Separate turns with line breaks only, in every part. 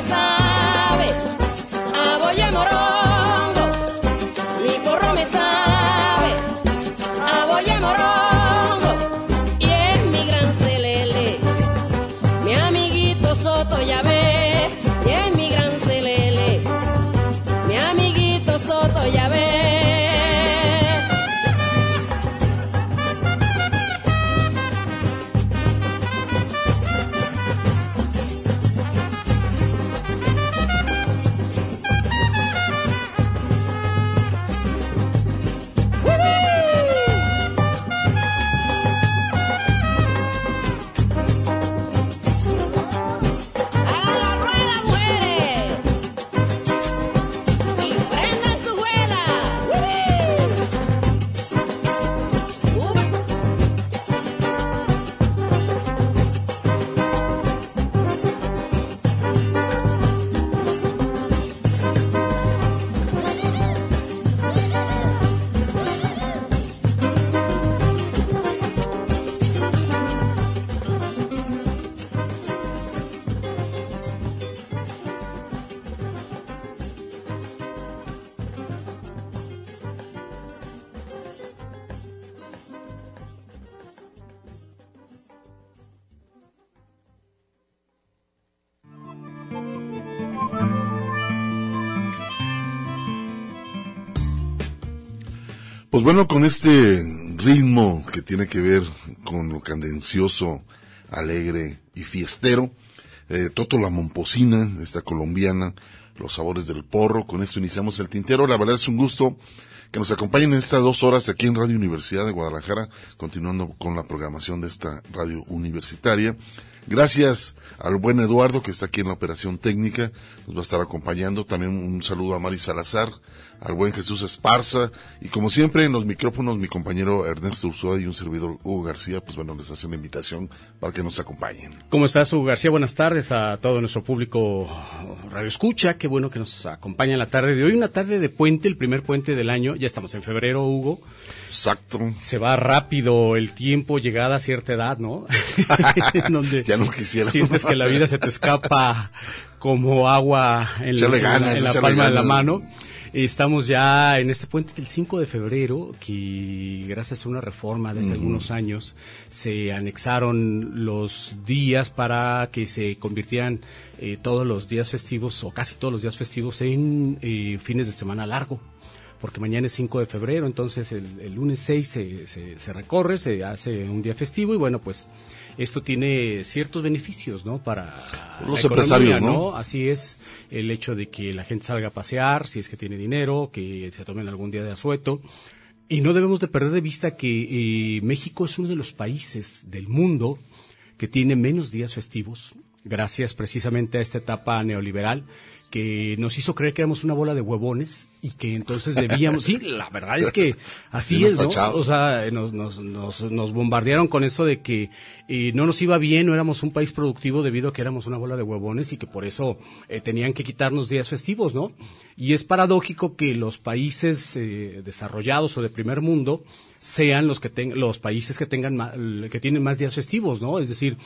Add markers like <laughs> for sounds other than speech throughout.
promise I'm
Pues bueno, con este ritmo que tiene que ver con lo candencioso, alegre y fiestero, eh, Toto la Momposina, esta colombiana, los sabores del porro, con esto iniciamos el tintero. La verdad es un gusto que nos acompañen en estas dos horas aquí en Radio Universidad de Guadalajara, continuando con la programación de esta radio universitaria. Gracias al buen Eduardo que está aquí en la operación técnica, nos va a estar acompañando. También un saludo a Mari Salazar, al buen Jesús Esparza y como siempre en los micrófonos mi compañero Ernesto Ursúa y un servidor Hugo García, pues bueno, les hacen la invitación para que nos acompañen.
¿Cómo estás Hugo García? Buenas tardes a todo nuestro público Radio Escucha, qué bueno que nos acompaña en la tarde de hoy, una tarde de puente, el primer puente del año, ya estamos en febrero Hugo.
Exacto.
Se va rápido el tiempo, llegada a cierta edad, ¿no? <laughs>
Donde ya no quisiera.
Sientes que la vida se te escapa como agua en, la, en la palma de la mano. Estamos ya en este puente del 5 de febrero, que gracias a una reforma de hace algunos años se anexaron los días para que se convirtieran eh, todos los días festivos, o casi todos los días festivos, en eh, fines de semana largo. Porque mañana es 5 de febrero, entonces el, lunes 6 se, se, se, recorre, se hace un día festivo y bueno, pues esto tiene ciertos beneficios, ¿no? Para
los empresarios, ¿no?
Así es el hecho de que la gente salga a pasear, si es que tiene dinero, que se tomen algún día de asueto. Y no debemos de perder de vista que eh, México es uno de los países del mundo que tiene menos días festivos, gracias precisamente a esta etapa neoliberal que nos hizo creer que éramos una bola de huevones y que entonces debíamos, sí, la verdad es que así es, ¿no? O sea, nos, nos, nos, nos, bombardearon con eso de que eh, no nos iba bien, no éramos un país productivo debido a que éramos una bola de huevones y que por eso eh, tenían que quitarnos días festivos, ¿no? Y es paradójico que los países eh, desarrollados o de primer mundo sean los que tengan los países que tengan que tienen más días festivos, ¿no? Es decir,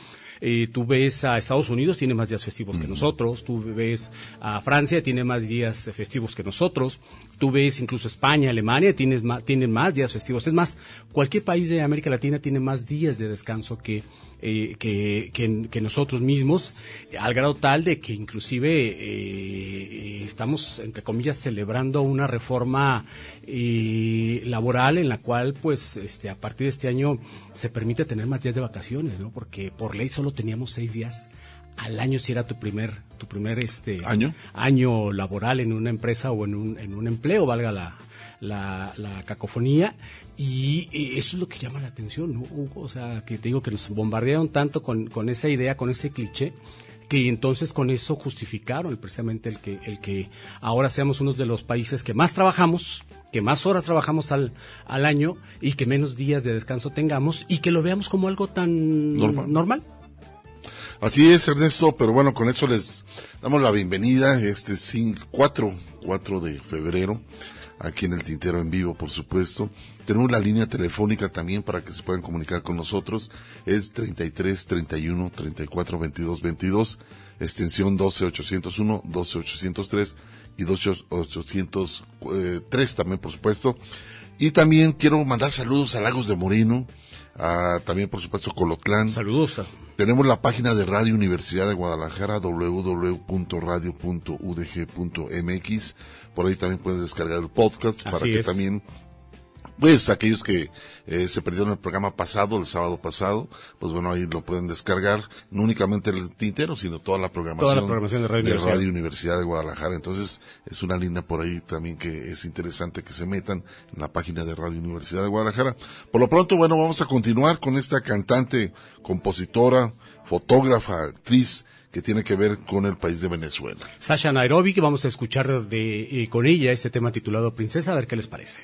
eh, tú ves a Estados Unidos, tiene más días festivos que nosotros. Tú ves a Francia, tiene más días festivos que nosotros. Tú ves incluso España, Alemania, tienes más, tienen más días festivos. Es más, cualquier país de América Latina tiene más días de descanso que eh, que, que, nosotros mismos, al grado tal de que inclusive eh, estamos, entre comillas, celebrando una reforma eh, laboral en la cual, pues, este, a partir de este año se permite tener más días de vacaciones, ¿no? Porque por ley solo teníamos seis días al año si era tu primer tu primer este
año
año laboral en una empresa o en un, en un empleo valga la, la, cacofonía y eso es lo que llama la atención, ¿no, Hugo? O sea, que te digo que nos bombardearon tanto con, con esa idea, con ese cliché, que entonces con eso justificaron precisamente el que, el que ahora seamos uno de los países que más trabajamos, que más horas trabajamos al, al año y que menos días de descanso tengamos y que lo veamos como algo tan normal.
Así es, Ernesto, pero bueno, con eso les damos la bienvenida este 4, 4 de febrero aquí en el Tintero en vivo, por supuesto. Tenemos la línea telefónica también para que se puedan comunicar con nosotros. Es 33 31 34 22 22, extensión 12 801, 12 803 y 12 803 también, por supuesto. Y también quiero mandar saludos a Lagos de Moreno, a, también por supuesto Colotlán.
Saludos.
Tenemos la página de Radio Universidad de Guadalajara, www.radio.udg.mx. Por ahí también puedes descargar el podcast para que también pues aquellos que eh, se perdieron el programa pasado, el sábado pasado, pues bueno, ahí lo pueden descargar, no únicamente el tintero, sino toda la programación,
de, Radio,
Universidad. de Guadalajara. Entonces, es una línea por ahí también que es interesante que se metan en la página de Radio Universidad de Guadalajara. Por lo pronto, bueno, vamos a continuar con esta cantante, compositora, fotógrafa, actriz, que tiene que ver con el país de Venezuela.
Sasha Nairobi, que vamos a escuchar de, eh, con ella este tema titulado Princesa, a ver qué les parece.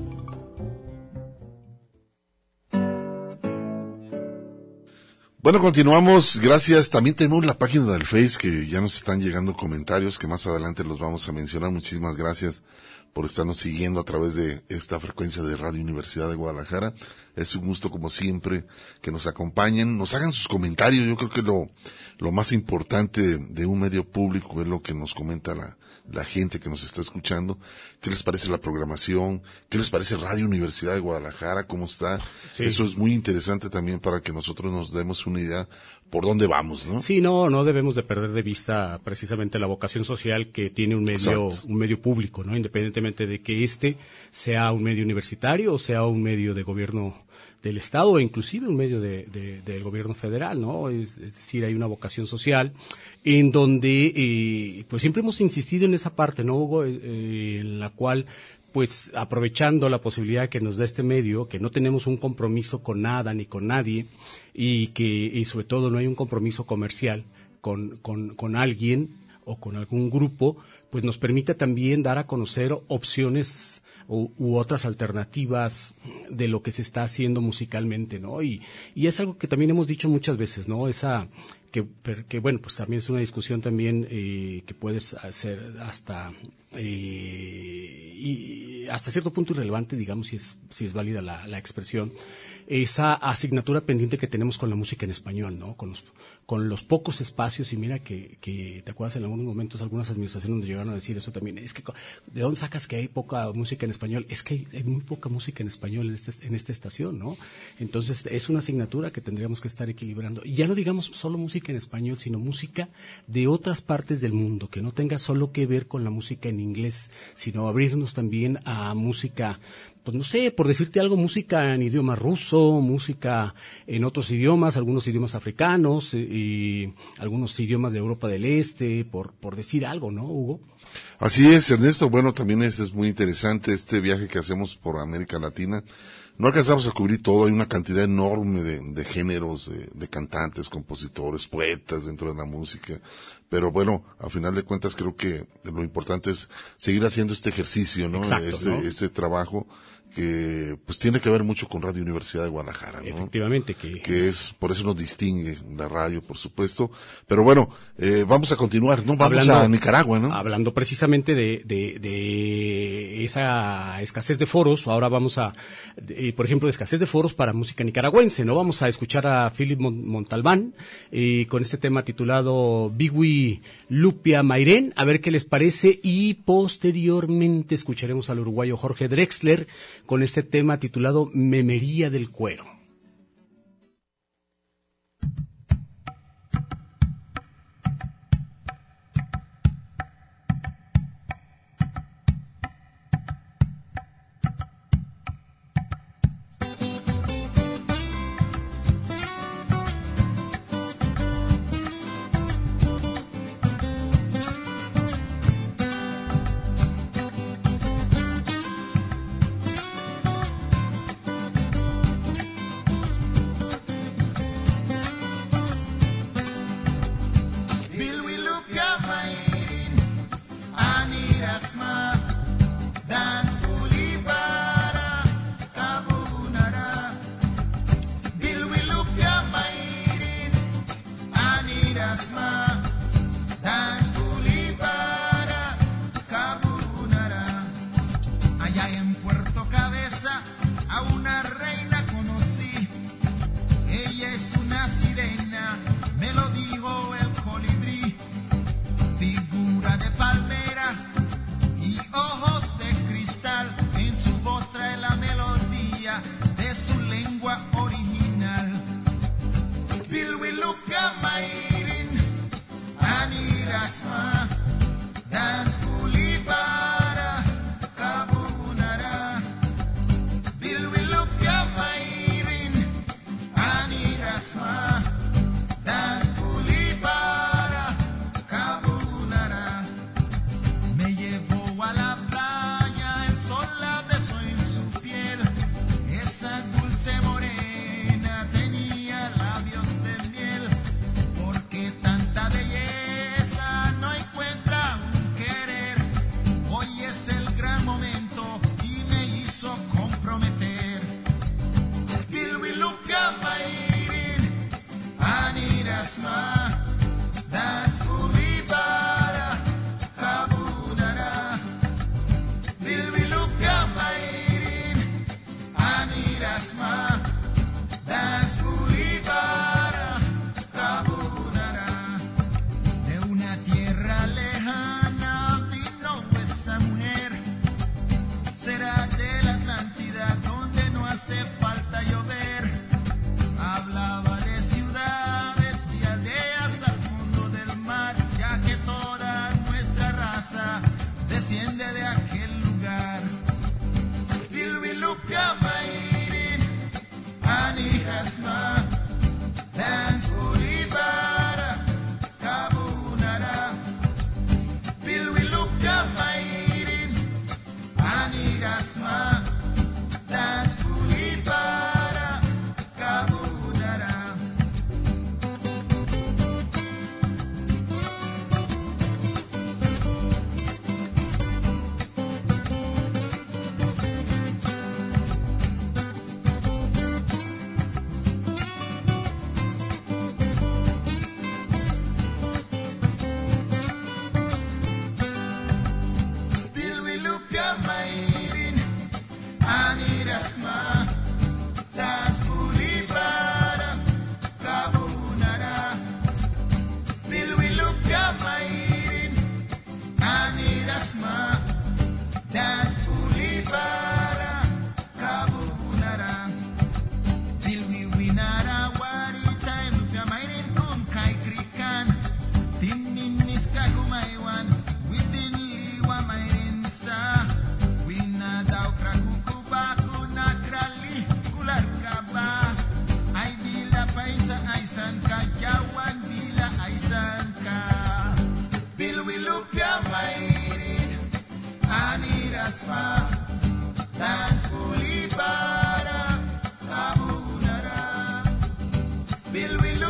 Bueno, continuamos. Gracias. También tenemos la página del Face que ya nos están llegando comentarios que más adelante los vamos a mencionar. Muchísimas gracias por estarnos siguiendo a través de esta frecuencia de Radio Universidad de Guadalajara. Es un gusto como siempre que nos acompañen, nos hagan sus comentarios. Yo creo que lo, lo más importante de un medio público es lo que nos comenta la, la gente que nos está escuchando. ¿Qué les parece la programación? ¿Qué les parece Radio Universidad de Guadalajara? ¿Cómo está?
Sí.
Eso es muy interesante también para que nosotros nos demos una idea por dónde vamos, ¿no?
Sí, no, no debemos de perder de vista precisamente la vocación social que tiene un medio,
Exacto.
un medio público, ¿no? Independientemente de que este sea un medio universitario o sea un medio de gobierno del Estado inclusive un medio de, de- del gobierno federal, ¿no? Es, decir, hay una vocación social en donde, eh, pues siempre hemos insistido en esa parte, ¿no, Hugo? Eh, eh, en la cual pues aprovechando la posibilidad que nos da este medio, que no tenemos un compromiso con nada ni con nadie y que y sobre todo no hay un compromiso comercial con, con, con alguien o con algún grupo, pues nos permite también dar a conocer opciones u, otras alternativas de lo que se está haciendo musicalmente, ¿no? Y, y es algo que también hemos dicho muchas veces, ¿no? Esa que, que bueno, pues también es una discusión también eh, que puedes hacer hasta eh, y hasta cierto punto irrelevante, digamos, si es, si es válida la, la expresión, esa asignatura pendiente que tenemos con la música en español, ¿no? Con los, con los pocos espacios, y mira que, que te acuerdas en algunos momentos algunas administraciones nos llegaron a decir eso también, es que, ¿de dónde sacas que hay poca música en español? Es que hay, hay muy poca música en español en, este, en esta estación, ¿no? Entonces, es una asignatura que tendríamos que estar equilibrando. Y ya no digamos solo música en español, sino música de otras partes del mundo, que no tenga solo que ver con la música en inglés, sino abrirnos también a música, pues no sé, por decirte algo, música en idioma ruso, música en otros idiomas, algunos idiomas africanos, eh, y algunos idiomas de Europa del Este, por, por decir algo, ¿no, Hugo?
Así es, Ernesto. Bueno, también es, es muy interesante este viaje que hacemos por América Latina. No alcanzamos a cubrir todo, hay una cantidad enorme de, de géneros, de, de cantantes, compositores, poetas dentro de la música. Pero bueno, a final de cuentas creo que lo importante es seguir haciendo este ejercicio, ¿no?
Exacto,
este,
¿no?
este trabajo que pues tiene que ver mucho con Radio Universidad de Guadalajara, ¿no?
Efectivamente, que,
que es, por eso nos distingue la radio, por supuesto. Pero bueno, eh, vamos a continuar, ¿no? Vamos a Nicaragua, ¿no?
Hablando precisamente de, de, de esa escasez de foros, ahora vamos a, de- por ejemplo, de escasez de foros para música nicaragüense, ¿no? Vamos a escuchar a Philip Mon- Montalbán eh, con este tema titulado Bigui Lupia Mairén, a ver qué les parece, y posteriormente escucharemos al uruguayo Jorge Drexler con este tema titulado Memería del Cuero.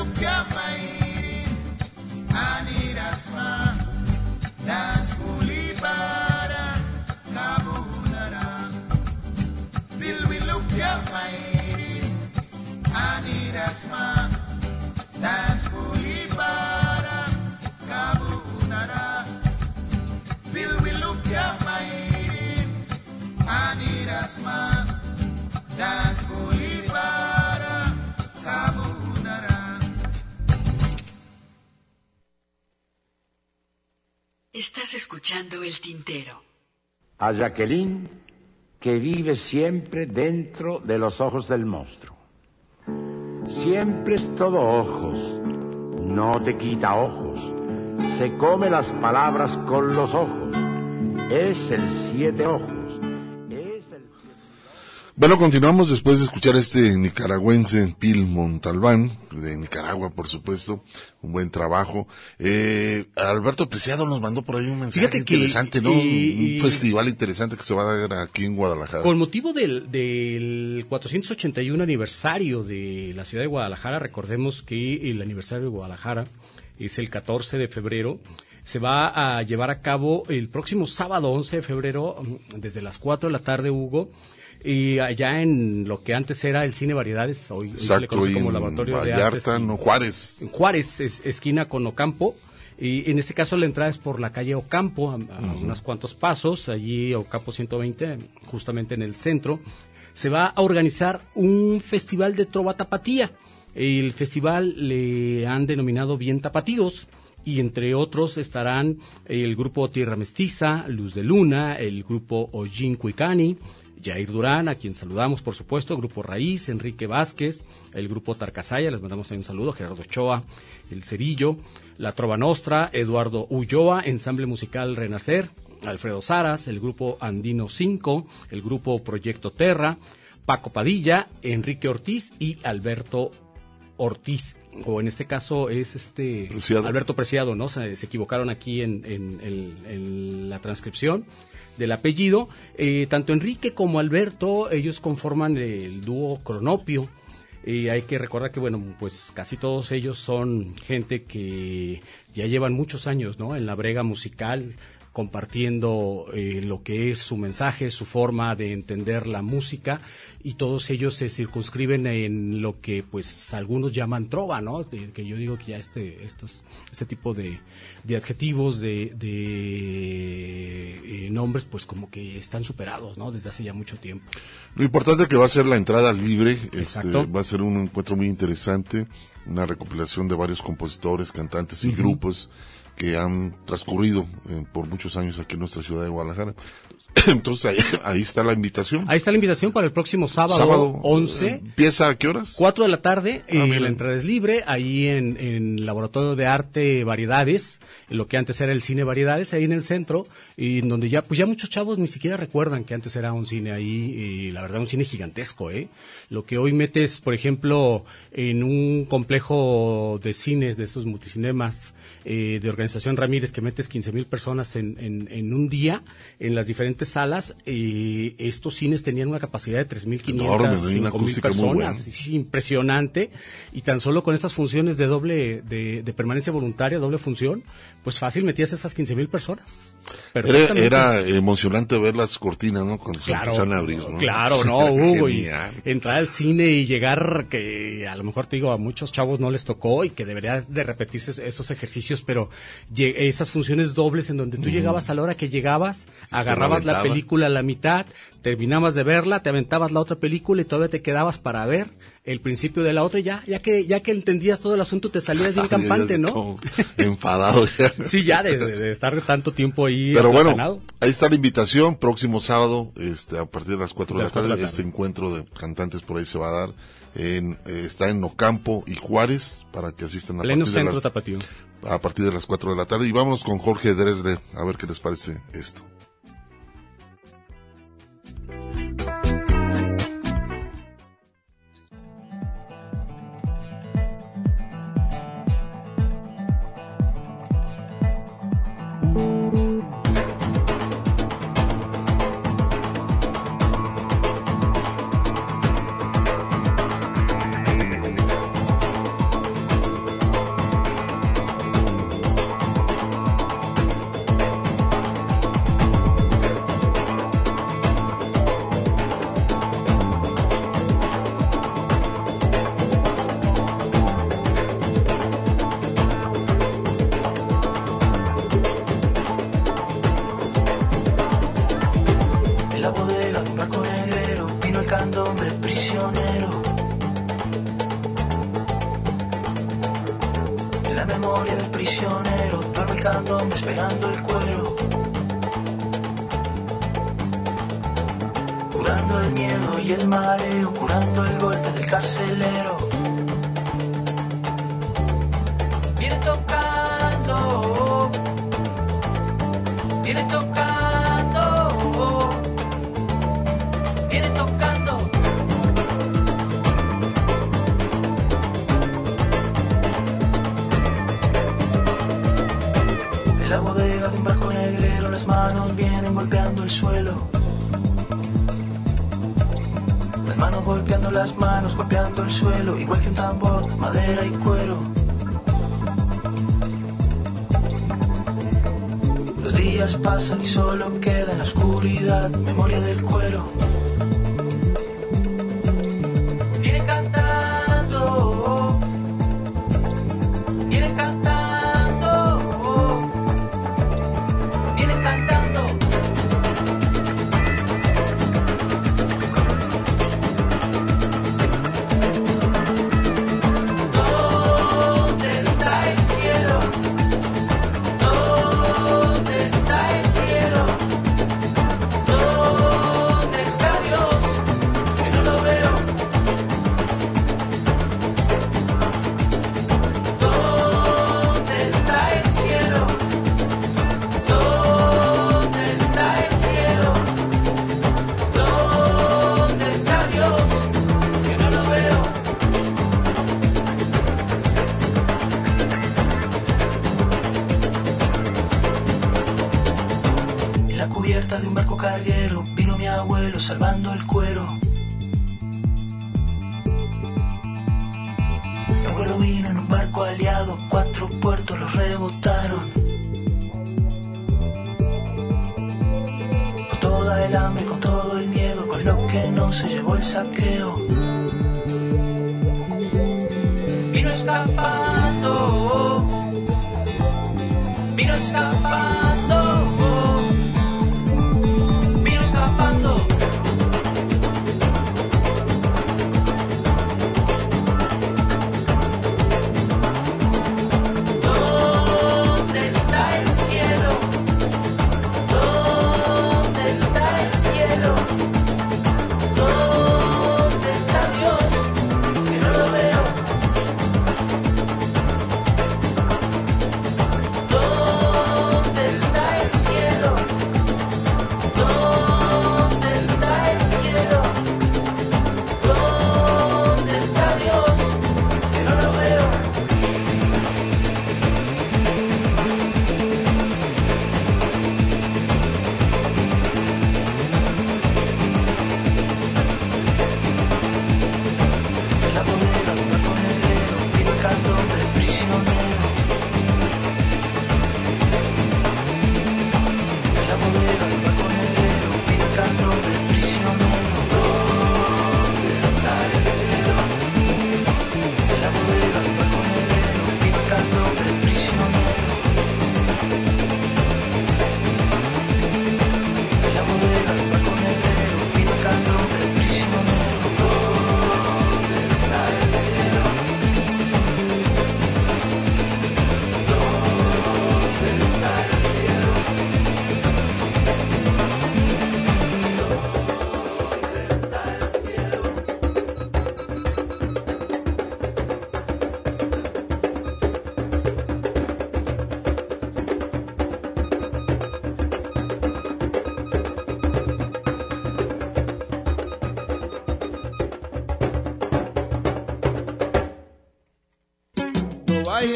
que
mais. El tintero.
A Jacqueline, que vive siempre dentro de los ojos del monstruo. Siempre es todo ojos, no te quita ojos, se come las palabras con los ojos, es el siete ojos.
Bueno, continuamos después de escuchar a este nicaragüense, Pil Montalbán, de Nicaragua, por supuesto, un buen trabajo. Eh, Alberto Preciado nos mandó por ahí un mensaje
Fíjate que,
interesante, ¿no?
y-
un festival interesante que se va a dar aquí en Guadalajara.
Con motivo del, del 481 aniversario de la ciudad de Guadalajara, recordemos que el aniversario de Guadalajara es el 14 de febrero. Se va a llevar a cabo el próximo sábado 11 de febrero, mm, desde las 4 de la tarde, Hugo. Y allá en lo que antes era el cine variedades, hoy, hoy se le conoce como laboratorio de artes.
No, Juárez.
en Juárez, es- esquina con Ocampo. Y en este caso la entrada es por la calle Ocampo, a, a unos cuantos pasos, allí Ocampo 120, justamente en el centro. Se va a organizar un festival de trova tapatía. El festival le han denominado Bien Tapatíos y entre otros estarán el grupo Tierra Mestiza, Luz de Luna, el grupo Ojin Cuicani, Jair Durán, a quien saludamos, por supuesto, Grupo Raíz, Enrique Vázquez, el Grupo Tarcasaya, les mandamos ahí un saludo, Gerardo Ochoa, El Cerillo, La Trova Nostra, Eduardo Ulloa, Ensamble Musical Renacer, Alfredo Saras, el Grupo Andino 5, el Grupo Proyecto Terra, Paco Padilla, Enrique Ortiz y Alberto Ortiz. O en este caso es este
Preciado.
Alberto Preciado, ¿no? Se, se equivocaron aquí en, en- en- en la transcripción del apellido. Eh, tanto Enrique como Alberto, ellos conforman el dúo Cronopio. Y hay que recordar que, bueno, pues casi todos ellos son gente que ya llevan muchos años, ¿no? En la brega musical, compartiendo eh, lo que es su mensaje, su forma de entender la música y todos ellos se circunscriben en lo que pues algunos llaman trova, ¿no? De- que yo digo que ya este estos este tipo de, de adjetivos de, de, eh, nombres pues como que están superados, ¿no? Desde hace ya mucho tiempo.
Lo importante es que va a ser la entrada libre, este, va a ser un encuentro muy interesante, una recopilación de varios compositores, cantantes y grupos que han transcurrido eh, por muchos años aquí en nuestra ciudad de Guadalajara. <coughs> Entonces ahí, ahí está la invitación.
Ahí está la invitación para el próximo sábado,
Sábado,
11.
eh, ¿Empieza a qué horas?
4 de la tarde,
Ah, mira.
la entrada es libre, ahí en, en Laboratorio de Arte Variedades, en lo que antes era el Cine Variedades, ahí en el centro, y en donde ya, pues ya muchos chavos ni siquiera recuerdan que antes era un cine ahí, y la verdad un cine gigantesco, ¿eh? Lo que hoy metes, por ejemplo, en un complejo de cines, de estos multicinemas, eh, de Organización Ramírez, que metes 15 mil personas en, en, en un día, en las diferentes salas, eh, estos cines tenían una capacidad de 3.500,
Enorme, ¿no? Y una
5.000
acústica muy
personas. impresionante. Y tan solo con estas funciones de doble, de, de permanencia voluntaria, doble función, pues fácil metías esas 15 mil personas.
Era, emocionante ver las cortinas, ¿no? Cuando se empiezan a abrir, ¿no?
claro, <laughs> no, Hugo, y entrar al cine y llegar, que a lo mejor te digo, a muchos chavos no les tocó y que debería de repetirse esos ejercicios, pero esas funciones dobles en donde tú llegabas a la hora que llegabas, agarrabas la película a la mitad, terminabas de verla, te aventabas la otra película y todavía te quedabas para ver el principio de la otra y ya, ya que, ya que entendías todo el asunto te salías bien <laughs> campante, ¿no?
Enfadado ya. <laughs>
Sí, ya de, de- de estar tanto tiempo ahí
Pero bueno, ahí está la invitación, próximo sábado, este, a partir de las 4 de,
De
la tarde,
de la
este encuentro de cantantes por ahí se va a dar. En, eh, está en Ocampo y Juárez, para que asistan a
Pleno
partir, de
centro
las,
tapatío.
a partir de las 4 de la tarde. Y vámonos con Jorge Dresler, a ver qué les parece esto.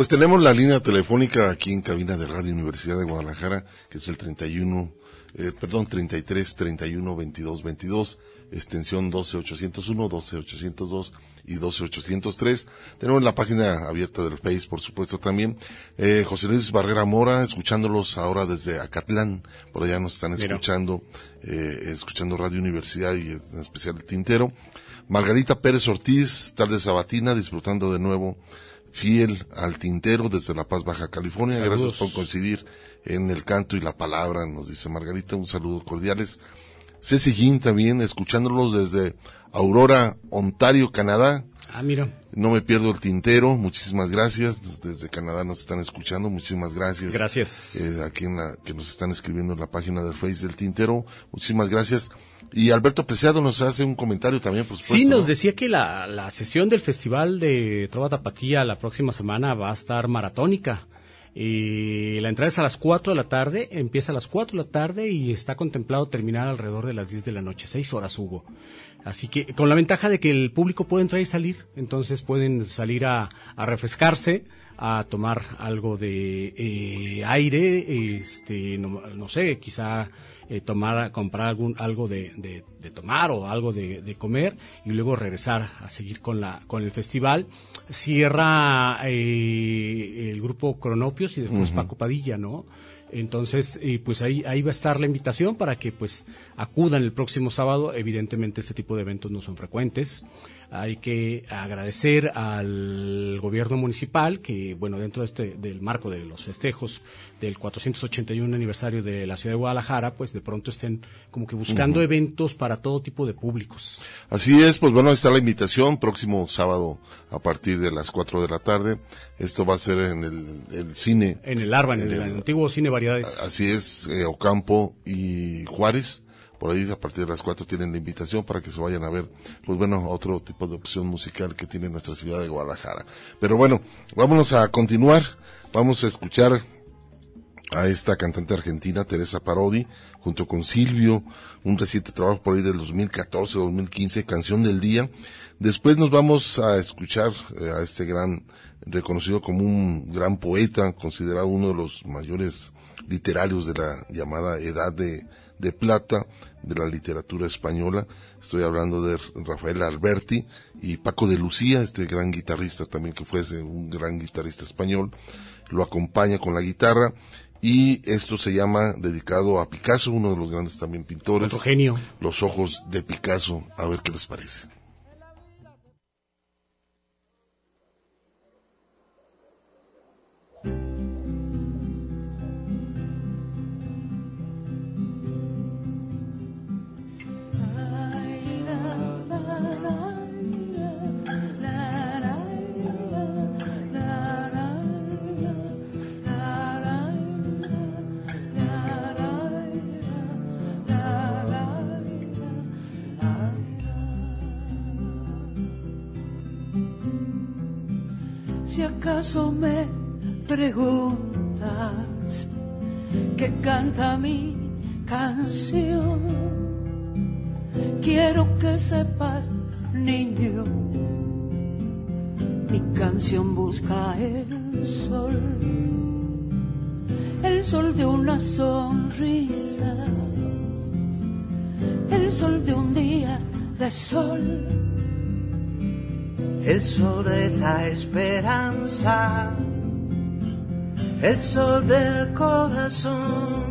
Pues tenemos la línea telefónica aquí en cabina de Radio Universidad de Guadalajara, que es el 31, eh, perdón, 33 31 22 22, extensión 12801, 12802 y 12803. Tenemos la página abierta del Face, por supuesto, también. Eh, José Luis Barrera Mora, escuchándolos ahora desde Acatlán, por allá nos están escuchando, eh, escuchando Radio Universidad y en especial el Tintero. Margarita Pérez Ortiz, tarde sabatina, disfrutando de nuevo fiel al tintero desde La Paz, Baja California.
Saludos.
Gracias por coincidir en el canto y la palabra, nos dice Margarita. Un saludo cordiales. Ceci Gin también, escuchándolos desde Aurora, Ontario, Canadá.
Ah, mira.
No me pierdo el tintero, muchísimas gracias. Desde Canadá nos están escuchando, muchísimas gracias.
Gracias.
Eh, aquí en la, que nos están escribiendo en la página del Face del Tintero, muchísimas gracias. Y Alberto Preciado nos hace un comentario también, por supuesto.
Sí, nos
¿no?
decía que la, la sesión del Festival de Trova Tapatía la próxima semana va a estar maratónica. Y la entrada es a las 4 de la tarde, empieza a las 4 de la tarde y está contemplado terminar alrededor de las 10 de la noche, 6 horas hubo. Así que con la ventaja de que el público puede entrar y salir, entonces pueden salir a, a refrescarse, a tomar algo de eh, aire, este, no, no sé, quizá eh, tomar, comprar algún algo de, de- de tomar o algo de, de comer y luego regresar a seguir con la con el festival. Cierra eh, el grupo Cronopios y después. Paco Padilla, ¿no? Entonces, y pues ahí, ahí va a estar la invitación para que pues acudan el próximo sábado. Evidentemente este tipo de eventos no son frecuentes. Hay que agradecer al gobierno municipal que, bueno, dentro de este, del marco de los festejos del 481 aniversario de la ciudad de Guadalajara, pues de pronto estén como que buscando eventos para todo tipo de públicos.
Así es, pues bueno, está la invitación, próximo sábado a partir de las 4 de la tarde. Esto va a ser en el, el cine.
En el ARBA, en, el, antiguo Cine Variedades.
Así es, eh, Ocampo y Juárez. Por ahí a partir de las 4 tienen la invitación para que se vayan a ver, pues bueno, otro tipo de opción musical que tiene nuestra ciudad de Guadalajara. Pero bueno, vámonos a continuar. Vamos a escuchar a esta cantante argentina, Teresa Parodi, junto con Silvio, un reciente trabajo por ahí del 2014-2015, Canción del Día. Después nos vamos a escuchar eh, a este gran, reconocido como un gran poeta, considerado uno de los mayores literarios de la llamada Edad de, de Plata de la literatura española. Estoy hablando de Rafael Alberti y Paco de Lucía, este gran guitarrista también que fue un gran guitarrista español. Lo acompaña con la guitarra y esto se llama dedicado a Picasso, uno de los grandes también pintores.
Otro genio.
Los ojos de Picasso, a ver qué les parece.
Acaso me preguntas qué canta mi canción, quiero que sepas, niño, mi canción busca el sol, el sol de una sonrisa, el sol de un día de sol.
el sol de la esperanza, el sol del corazón.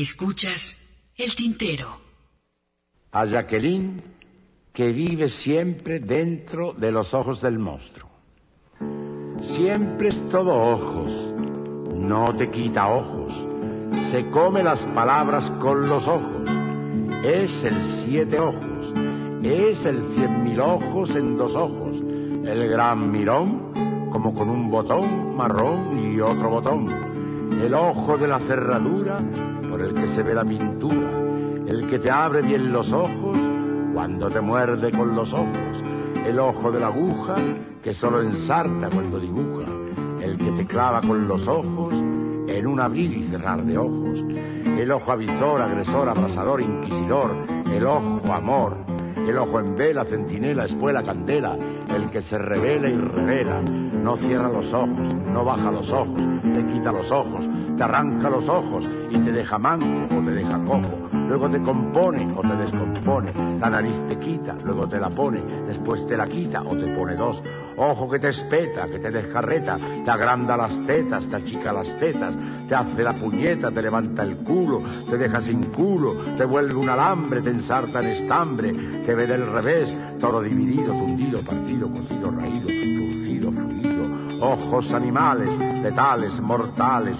Escuchas el tintero.
A Jacqueline, que vive siempre dentro de los ojos del monstruo. Siempre es todo ojos, no te quita ojos, se come las palabras con los ojos. Es el siete ojos, es el cien mil ojos en dos ojos, el gran mirón, como con un botón marrón y otro botón, el ojo de la cerradura el que se ve la pintura, el que te abre bien los ojos cuando te muerde con los ojos, el ojo de la aguja que solo ensarta cuando dibuja, el que te clava con los ojos en un abrir y cerrar de ojos, el ojo avisor, agresor, abrasador, inquisidor, el ojo amor, el ojo en vela, centinela, espuela, candela, el que se revela y revela, no cierra los ojos, no baja los ojos, te quita los ojos, te arranca los ojos y te deja manco o te deja cojo, luego te compone o te descompone, la nariz te quita, luego te la pone, después te la quita o te pone dos, ojo que te espeta, que te descarreta, te agranda las tetas, te achica las tetas, te hace la puñeta, te levanta el culo, te deja sin culo, te vuelve un alambre, te ensarta en estambre, te ve del revés, todo dividido, fundido, partido, cocido, raído, fruncido, fluido, ojos animales, letales, mortales,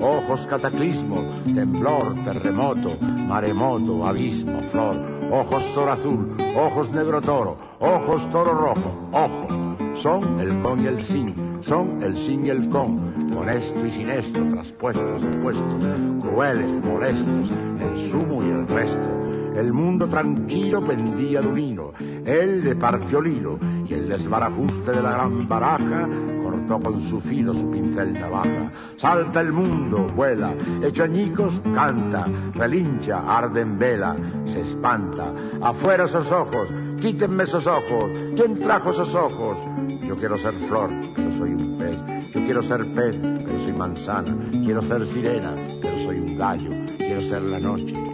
ojos cataclismo, temblor, terremoto, maremoto, abismo, flor, ojos toro azul, ojos negro toro, ojos toro rojo, ojo, son el con y el sin, son el sin y el con, con esto y sin esto, traspuestos, opuestos, crueles, molestos, el sumo y el resto. El mundo tranquilo pendía de un hilo, él le partió el y el desbarajuste de la gran baraja con su filo su pincel navaja. Salta el mundo, vuela, hecho añicos, canta, relincha, arde en vela, se espanta. Afuera esos ojos, quítenme esos ojos, ¿quién trajo esos ojos? Yo quiero ser flor, pero soy un pez. Yo quiero ser pez, pero soy manzana. Quiero ser sirena, pero soy un gallo. Quiero ser la noche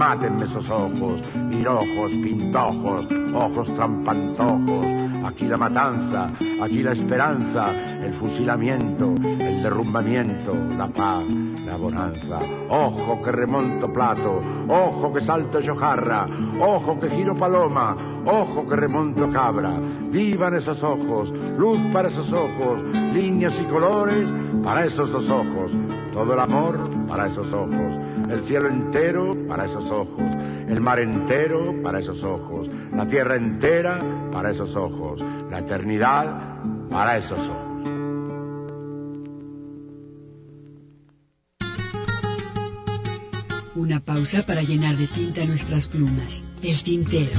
Mátenme esos ojos, mirojos, pintojos, ojos trampantojos. Aquí la matanza, aquí la esperanza, el fusilamiento, el derrumbamiento, la paz, la bonanza. Ojo que remonto plato, ojo que salto yo jarra, ojo que giro paloma, ojo que remonto cabra. Vivan esos ojos, luz para esos ojos, líneas y colores para esos dos ojos. Todo el amor para esos ojos, el cielo entero para esos ojos, el mar entero para esos ojos, la tierra entera para esos ojos, la eternidad para esos ojos.
Una pausa para llenar de tinta nuestras plumas. El tintero.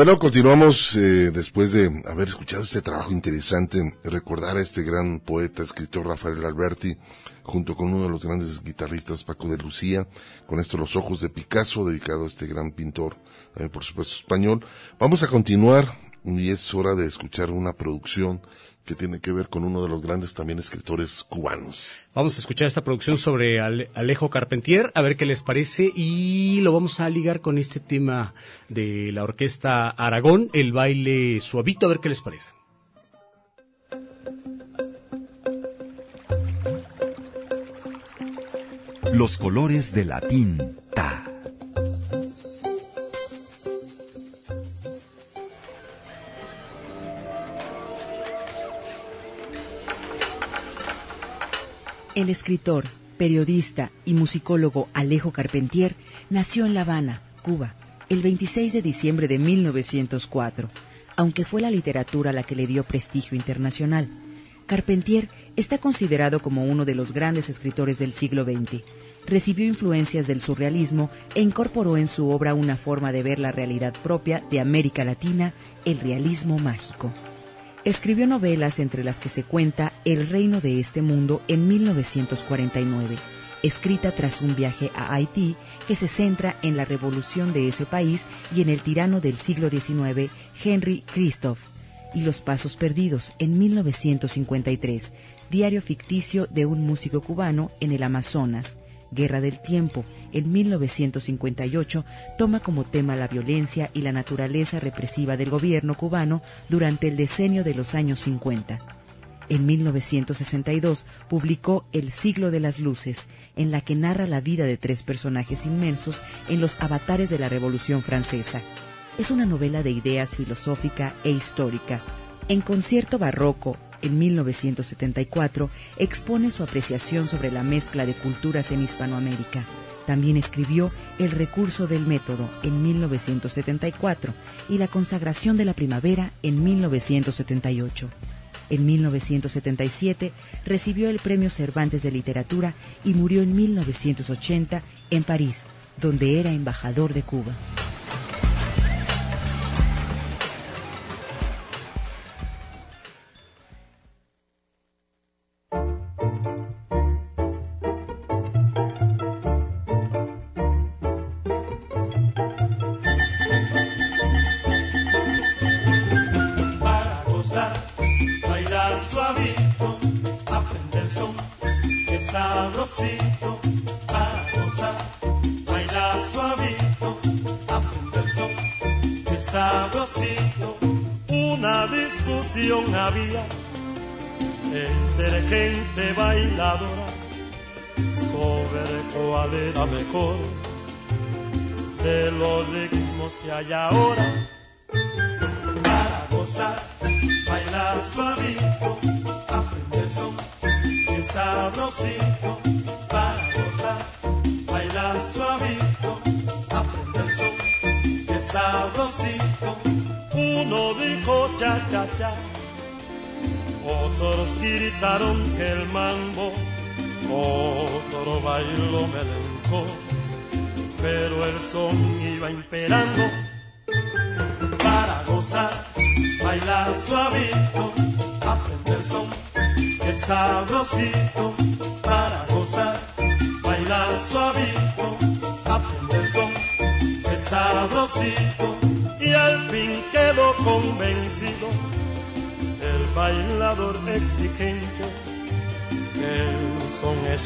Bueno, continuamos eh, después de haber escuchado este trabajo interesante, recordar a este gran poeta, escritor Rafael Alberti, junto con uno de los grandes guitarristas Paco de Lucía, con esto Los Ojos de Picasso, dedicado a este gran pintor, eh, por supuesto español. Vamos a continuar y es hora de escuchar una producción que tiene que ver con uno de los grandes también escritores cubanos.
Vamos a escuchar esta producción sobre Ale- Alejo Carpentier, a ver qué les parece, y lo vamos a ligar con este tema de la orquesta Aragón, el baile suavito, a ver qué les parece.
Los colores de la tinta.
El escritor, periodista y musicólogo Alejo Carpentier nació en La Habana, Cuba, el 26 de diciembre de 1904, aunque fue la literatura la que le dio prestigio internacional. Carpentier está considerado como uno de los grandes escritores del siglo XX. Recibió influencias del surrealismo e incorporó en su obra una forma de ver la realidad propia de América Latina, el realismo mágico. Escribió novelas entre las que se cuenta El reino de este mundo en 1949 escrita tras un viaje a Haití que se centra en la revolución de ese país y en el tirano del siglo XIX, Henry Christophe, y Los Pasos Perdidos en 1953, diario ficticio de un músico cubano en el Amazonas. Guerra del Tiempo, en 1958, toma como tema la violencia y la naturaleza represiva del gobierno cubano durante el decenio de los años 50. En 1962 publicó El siglo de las luces, en la que narra la vida de tres personajes inmensos en los avatares de la Revolución Francesa. Es una novela de ideas filosófica e histórica. En concierto barroco, en 1974, expone su apreciación sobre la mezcla de culturas en Hispanoamérica. También escribió El recurso del método en 1974 y La consagración de la primavera en 1978. En 1977 recibió el Premio Cervantes de Literatura y murió en 1980 en París, donde era embajador de Cuba.
Había entre gente bailadora sobre cuál era mejor de los ritmos que hay ahora. Para gozar, bailar suavito, aprender son, que sabrosito, gritaron que el mambo, otro bailó melenco, pero el son iba imperando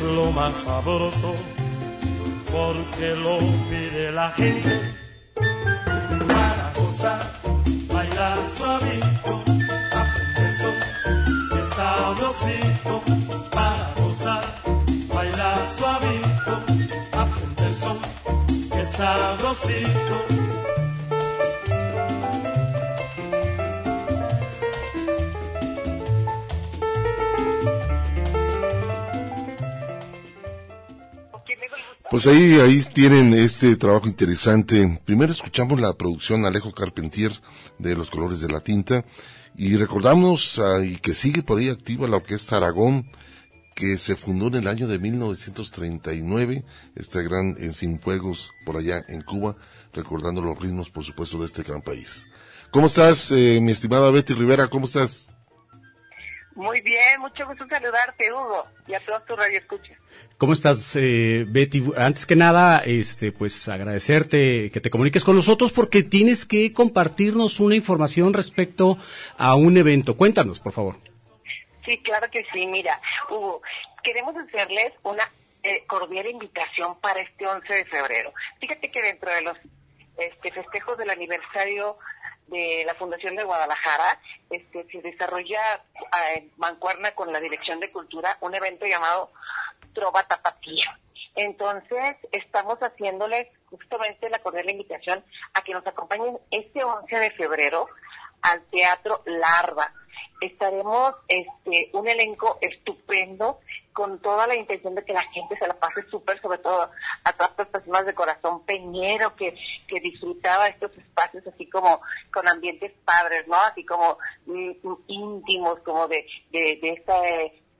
es lo más sabroso, porque lo pide la gente
Pues ahí, ahí tienen este trabajo interesante. Primero escuchamos la producción Alejo Carpentier de Los Colores de la Tinta y recordamos ah, y que sigue por ahí activa la Orquesta Aragón que se fundó en el año de 1939, este gran en Cienfuegos por allá en Cuba, recordando los ritmos, por supuesto, de este gran país. ¿Cómo estás, eh, mi estimada Betty Rivera? ¿Cómo estás?
Muy bien, mucho gusto saludarte, Hugo, y a todos tus radioescuchas.
¿Cómo estás, eh, Betty? Antes que nada, este, pues agradecerte que te comuniques con nosotros porque tienes que compartirnos una información respecto a un evento. Cuéntanos, por favor.
Sí, claro que sí. Mira, Hugo, queremos hacerles una eh, cordial invitación para este 11 de febrero. Fíjate que dentro de los este, festejos del aniversario de la Fundación de Guadalajara, este, se desarrolla eh, en mancuerna con la Dirección de Cultura un evento llamado Trova Tapatía. Entonces, estamos haciéndoles justamente la cordial invitación a que nos acompañen este 11 de febrero al Teatro Larva. Estaremos este, un elenco estupendo con toda la intención de que la gente se la pase súper, sobre todo a todas las personas de corazón peñero que, que disfrutaba estos espacios así como con ambientes padres, ¿no? Así como mm, íntimos, como de, de, de esta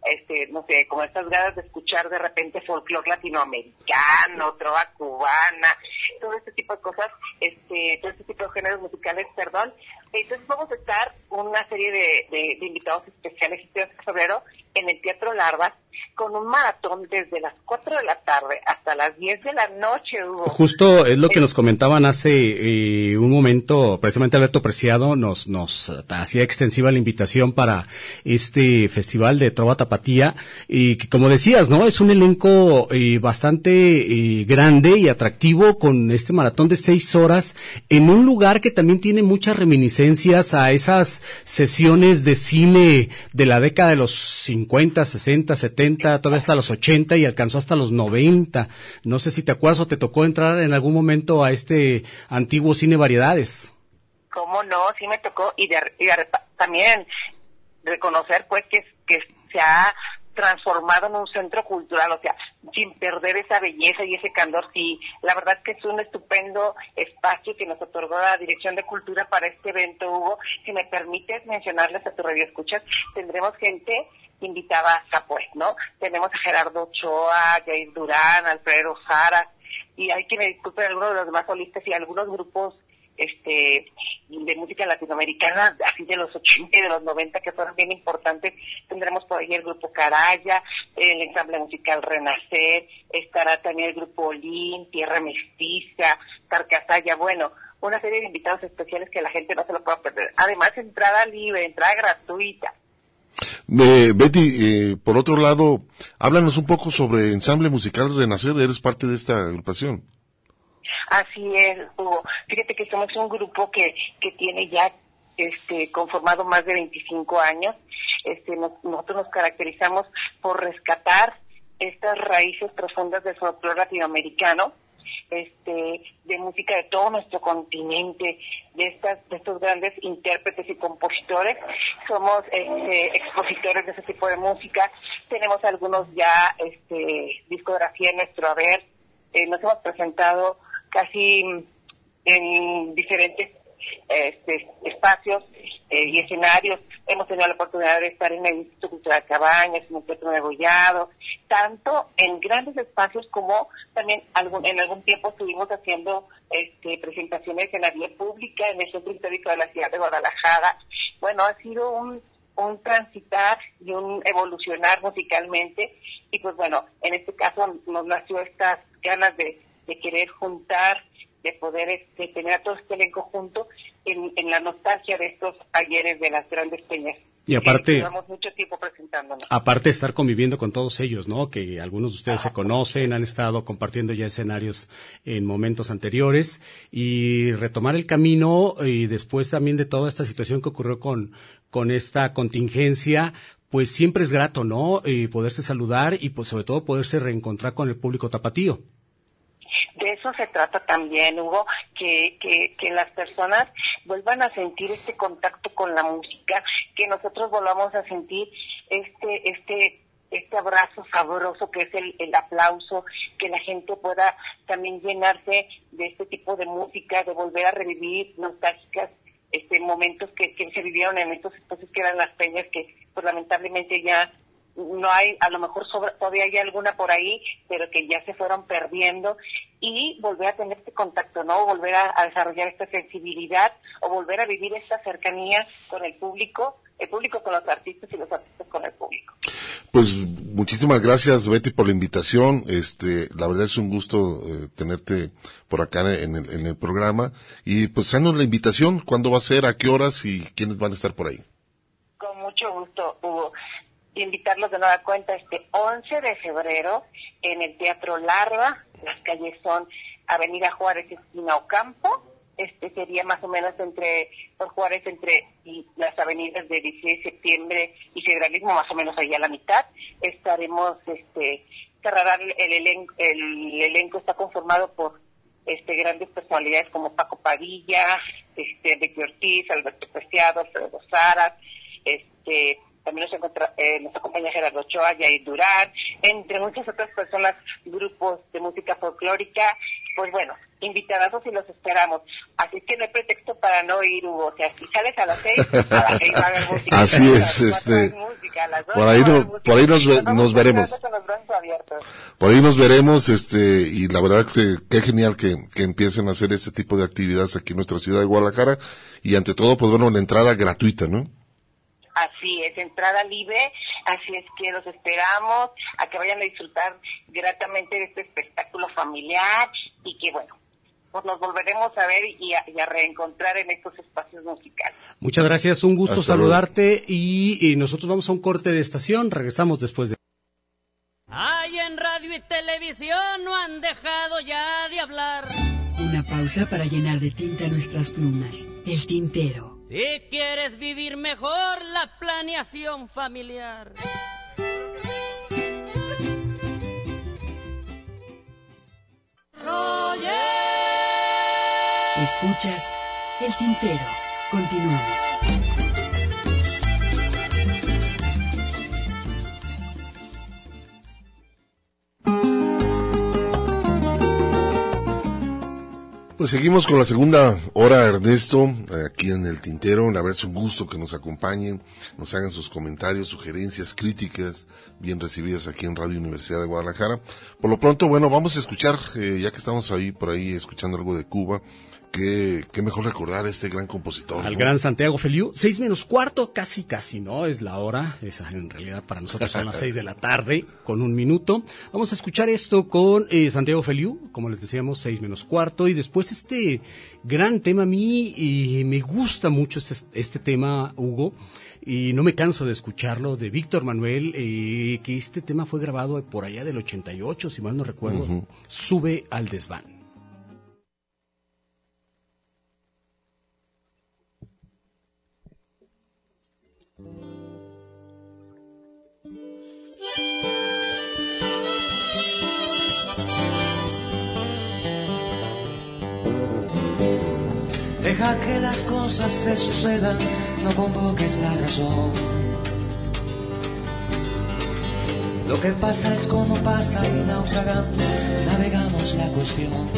este, no sé, como estas ganas de escuchar de repente folclore latinoamericano, trova cubana, todo este tipo de cosas, este, todo este tipo de géneros musicales, perdón. Entonces vamos a estar una serie de, de, de invitados especiales este 11 de febrero en el Teatro Larvas con un maratón desde las 4 de la tarde hasta las 10 de la noche, Hugo.
Justo es lo que nos comentaban hace eh, un momento, precisamente Alberto Preciado nos, nos hacía extensiva la invitación para este festival de Trova Tapatía y que como decías, ¿no? Es un elenco eh, bastante eh, grande y atractivo con este maratón de seis horas en un lugar que también tiene muchas reminiscencias a esas sesiones de cine de la década de los 50, 60, 70, todavía hasta los 80 y alcanzó hasta los 90. No sé si te acuerdas o te tocó entrar en algún momento a este antiguo cine variedades.
¿Cómo no? Sí me tocó y, de, y de- también reconocer pues que, que se ha transformado en un centro cultural, o sea, sin perder esa belleza y ese candor. Sí, la verdad que es un estupendo espacio que nos otorgó la Dirección de Cultura para este evento, Hugo. Si me permites mencionarles a tu radio escuchas, tendremos gente invitada a pues, ¿no? Tenemos a Gerardo Ochoa, Jair Durán, Alfredo Jara, y hay que me disculpen algunos de los demás solistas y algunos grupos este de música latinoamericana, así de los 80 y de los 90 que fueron bien importantes. Tendremos por ahí el grupo Caraya, el ensamble musical Renacer, estará también el grupo Olín, Tierra Mestiza, Carcasaya, bueno, una serie de invitados especiales que la gente no se lo pueda perder. Además, entrada libre, entrada gratuita.
Eh, Betty, eh, por otro lado, háblanos un poco sobre Ensamble Musical Renacer, eres parte de esta agrupación.
Así es, Hugo. Fíjate que somos un grupo que, que tiene ya este, conformado más de 25 años. Este, nos- nosotros nos caracterizamos por rescatar estas raíces profundas del folclore latinoamericano, este, de música de todo nuestro continente, de estas, de estos grandes intérpretes y compositores. Somos este, expositores de ese tipo de música. Tenemos algunos ya este, discografía en nuestro haber. Eh, nos hemos presentado casi en diferentes este, espacios eh, y escenarios. Hemos tenido la oportunidad de estar en el Instituto Cultural Cabañas, en el Teatro de Gollado, tanto en grandes espacios como también algún, en algún tiempo estuvimos haciendo este, presentaciones en la vía pública, en el Centro Histórico de la Ciudad de Guadalajara. Bueno, ha sido un, un transitar y un evolucionar musicalmente y pues bueno, en este caso nos nació estas ganas de, de querer juntar, de poder este, tener a todo este elenco junto en, en la nostalgia de estos ayeres de las grandes peñas.
Y aparte-
Que llevamos mucho tiempo presentándonos.
Aparte estar conviviendo con todos ellos, ¿no? Que algunos de ustedes se conocen, han estado compartiendo ya escenarios en momentos anteriores y retomar el camino y después también de toda esta situación que ocurrió con, con esta contingencia, pues siempre es grato, ¿no? Y poderse saludar y pues sobre todo poderse reencontrar con el público tapatío.
De eso se trata también, Hugo, que, que, que las personas vuelvan a sentir este contacto con la música, que nosotros volvamos a sentir este, este, este abrazo sabroso que es el, el aplauso, que la gente pueda también llenarse de este tipo de música, de volver a revivir nostálgicas este momentos que, que se vivieron en estos espacios que eran las peñas que pues lamentablemente ya no hay, a lo mejor todavía hay alguna por ahí, pero que ya se fueron perdiendo y volver a tener este contacto, ¿no? Volver a, a desarrollar esta sensibilidad o volver a vivir esta cercanía con el público, el público con los artistas y los artistas con el público.
Pues muchísimas gracias Betty por la invitación. Este, la verdad es un gusto eh, tenerte por acá en el, en el programa y pues haznos la invitación. ¿Cuándo va a ser? ¿A qué horas? ¿Y quiénes van a estar por ahí?
Con mucho gusto. Invitarlos de nueva cuenta este 11 de febrero en el Teatro Larva. Las calles son Avenida Juárez, esquina Ocampo. Este sería más o menos entre, por Juárez, entre y las avenidas de 16 de septiembre y Federalismo, más o menos ahí a la mitad. Estaremos, este, cerrará el, el elenco, el elenco está conformado por este grandes personalidades como Paco Padilla, este Becky Ortiz, Alberto Preciado, Alfredo Saras, este también nos, encontra- eh, nos acompaña Gerardo Ochoa, Yair Durán, entre muchas otras personas, grupos de música folclórica, pues bueno, invitados y los esperamos. Así que no hay pretexto para no ir, Hugo. O sea, si sales a las seis, a las seis va a haber música. <laughs>
Así es, este,
música,
por ahí no- por ahí nos ve- nos veremos. Por ahí nos veremos, este, y la verdad que qué genial que, que empiecen a hacer este tipo de actividades aquí en nuestra ciudad de Guadalajara y ante todo, pues bueno, la entrada gratuita, ¿no?
Así es, entrada libre. Así es que los esperamos a que vayan a disfrutar gratamente de este espectáculo familiar y que bueno, pues nos volveremos a ver y a, y a reencontrar en estos espacios musicales.
Muchas gracias, un gusto
Hasta
saludarte y, y nosotros vamos a un corte de estación, regresamos después de...
Ay, en radio y televisión no han dejado ya de hablar.
Una pausa para llenar de tinta nuestras plumas. El tintero.
Si quieres vivir mejor la planeación familiar.
Escuchas El tintero. Continuamos.
Pues seguimos con la segunda hora, Ernesto, aquí en el Tintero. La verdad es un gusto que nos acompañen, nos hagan sus comentarios, sugerencias, críticas, bien recibidas aquí en Radio Universidad de Guadalajara. Por lo pronto, bueno, vamos a escuchar, eh, ya que estamos ahí por ahí escuchando algo de Cuba, qué, qué mejor recordar a este gran compositor.
Al
¿no?
gran Santiago Feliu, seis menos cuarto, casi casi, ¿no? Es la hora, esa en realidad para nosotros son las <laughs> seis de la tarde, con un minuto. Vamos a escuchar esto con eh, Santiago Feliu, como les decíamos, seis menos cuarto, y después este gran tema a mí, y me gusta mucho este, este tema, Hugo, y no me canso de escucharlo, de Víctor Manuel, eh, que este tema fue grabado por allá del 88, si mal no recuerdo. Sube al desván.
Deja que las cosas se sucedan, no convoques la razón. Lo que pasa es como pasa y naufragando navegamos la cuestión.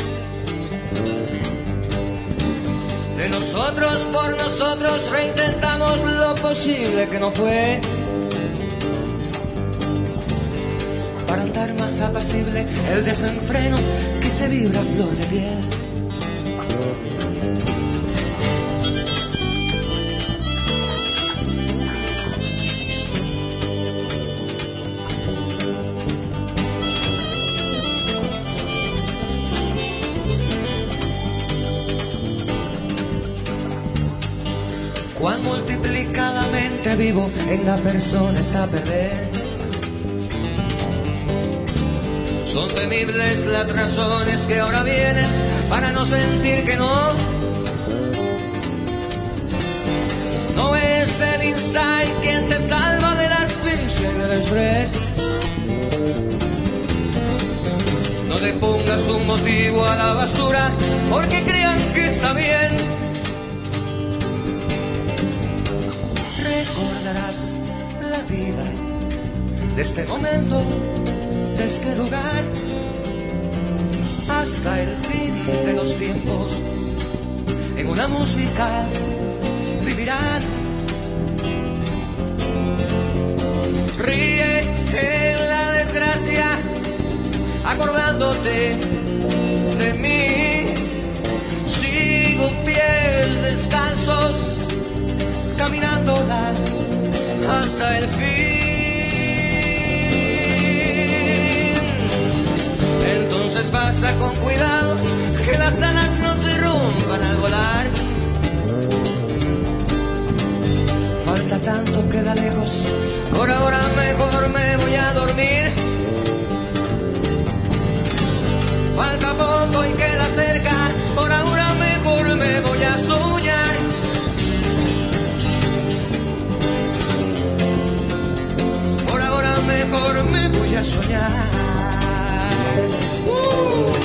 De nosotros por nosotros reintentamos lo posible que no fue. Para andar más apacible el desenfreno que se vibra flor de piel. En la persona está perder. Son temibles las razones que ahora vienen para no sentir que no. No es el insight quien te salva de las fichas y del estrés. No te pongas un motivo a la basura porque crean que está bien. Vida de este momento, de este lugar, hasta el fin de los tiempos. En una música vivirán. Ríe en la desgracia, acordándote hasta el fin. Entonces pasa con cuidado que las alas no se rompan al volar. Falta tanto, queda lejos. Por ahora mejor me voy a dormir. Falta poco y queda. Me voy a soñar. Uh.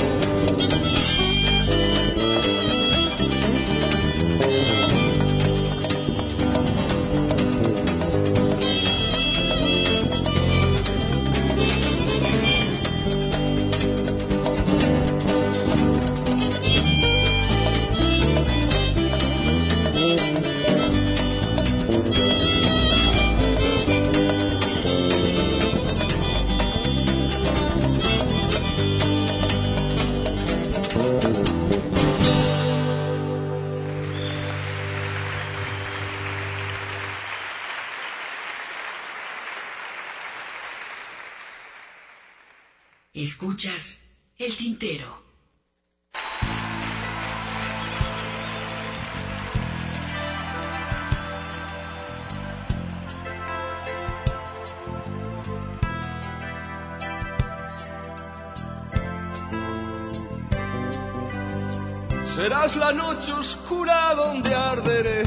Serás la noche oscura donde arderé.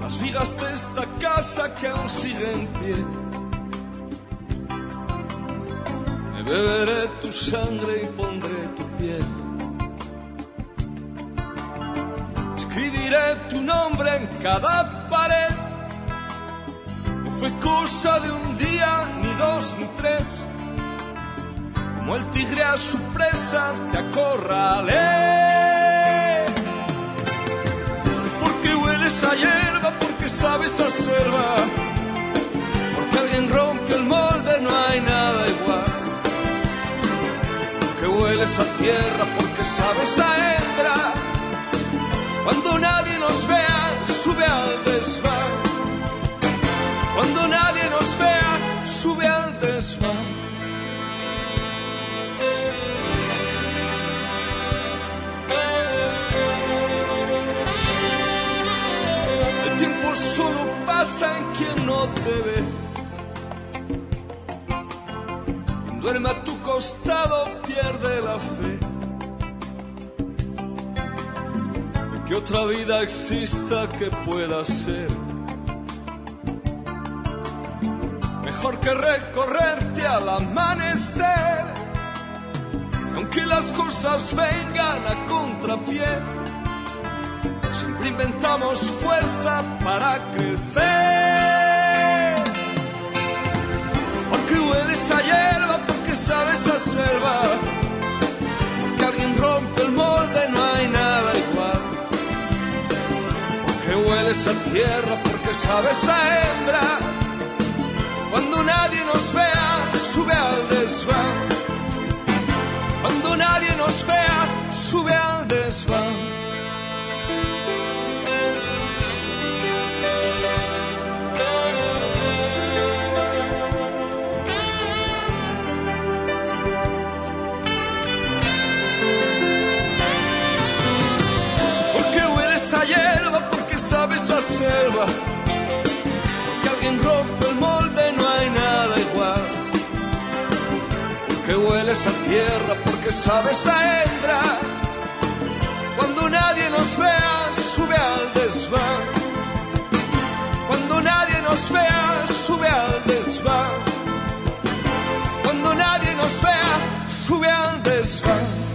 Las vigas de esta casa que aún sigue en pie. Beberé tu sangre y pondré tu piel. Escribiré tu nombre en cada pared. No fue cosa de un día, ni dos, ni tres como el tigre a su presa te acorralé. Porque hueles a hierba, porque sabes a selva, porque alguien rompió el molde, no hay nada Hueles a tierra, porque sabes a hembra. Cuando nadie nos vea, sube al desván. Cuando nadie nos vea, sube al desván. El tiempo solo pasa en quien no te ve. Duerme a tu costado pierde la fe. De que otra vida exista que pueda ser. Mejor que recorrerte al amanecer. Aunque las cosas vengan a contrapié siempre inventamos fuerza para crecer. Porque hueles a hierba, porque sabes a selva. Porque alguien rompe el molde, no hay nada igual. Porque hueles a tierra, porque sabes a hembra. Cuando nadie nos vea, sube al desván. Cuando nadie nos vea, sube al desván. Selva. Porque alguien rompe el molde, no hay nada igual. Porque hueles a tierra, porque sabes a hembra. Cuando nadie nos vea, sube al desván. Cuando nadie nos vea, sube al desván. Cuando nadie nos vea, sube al desván.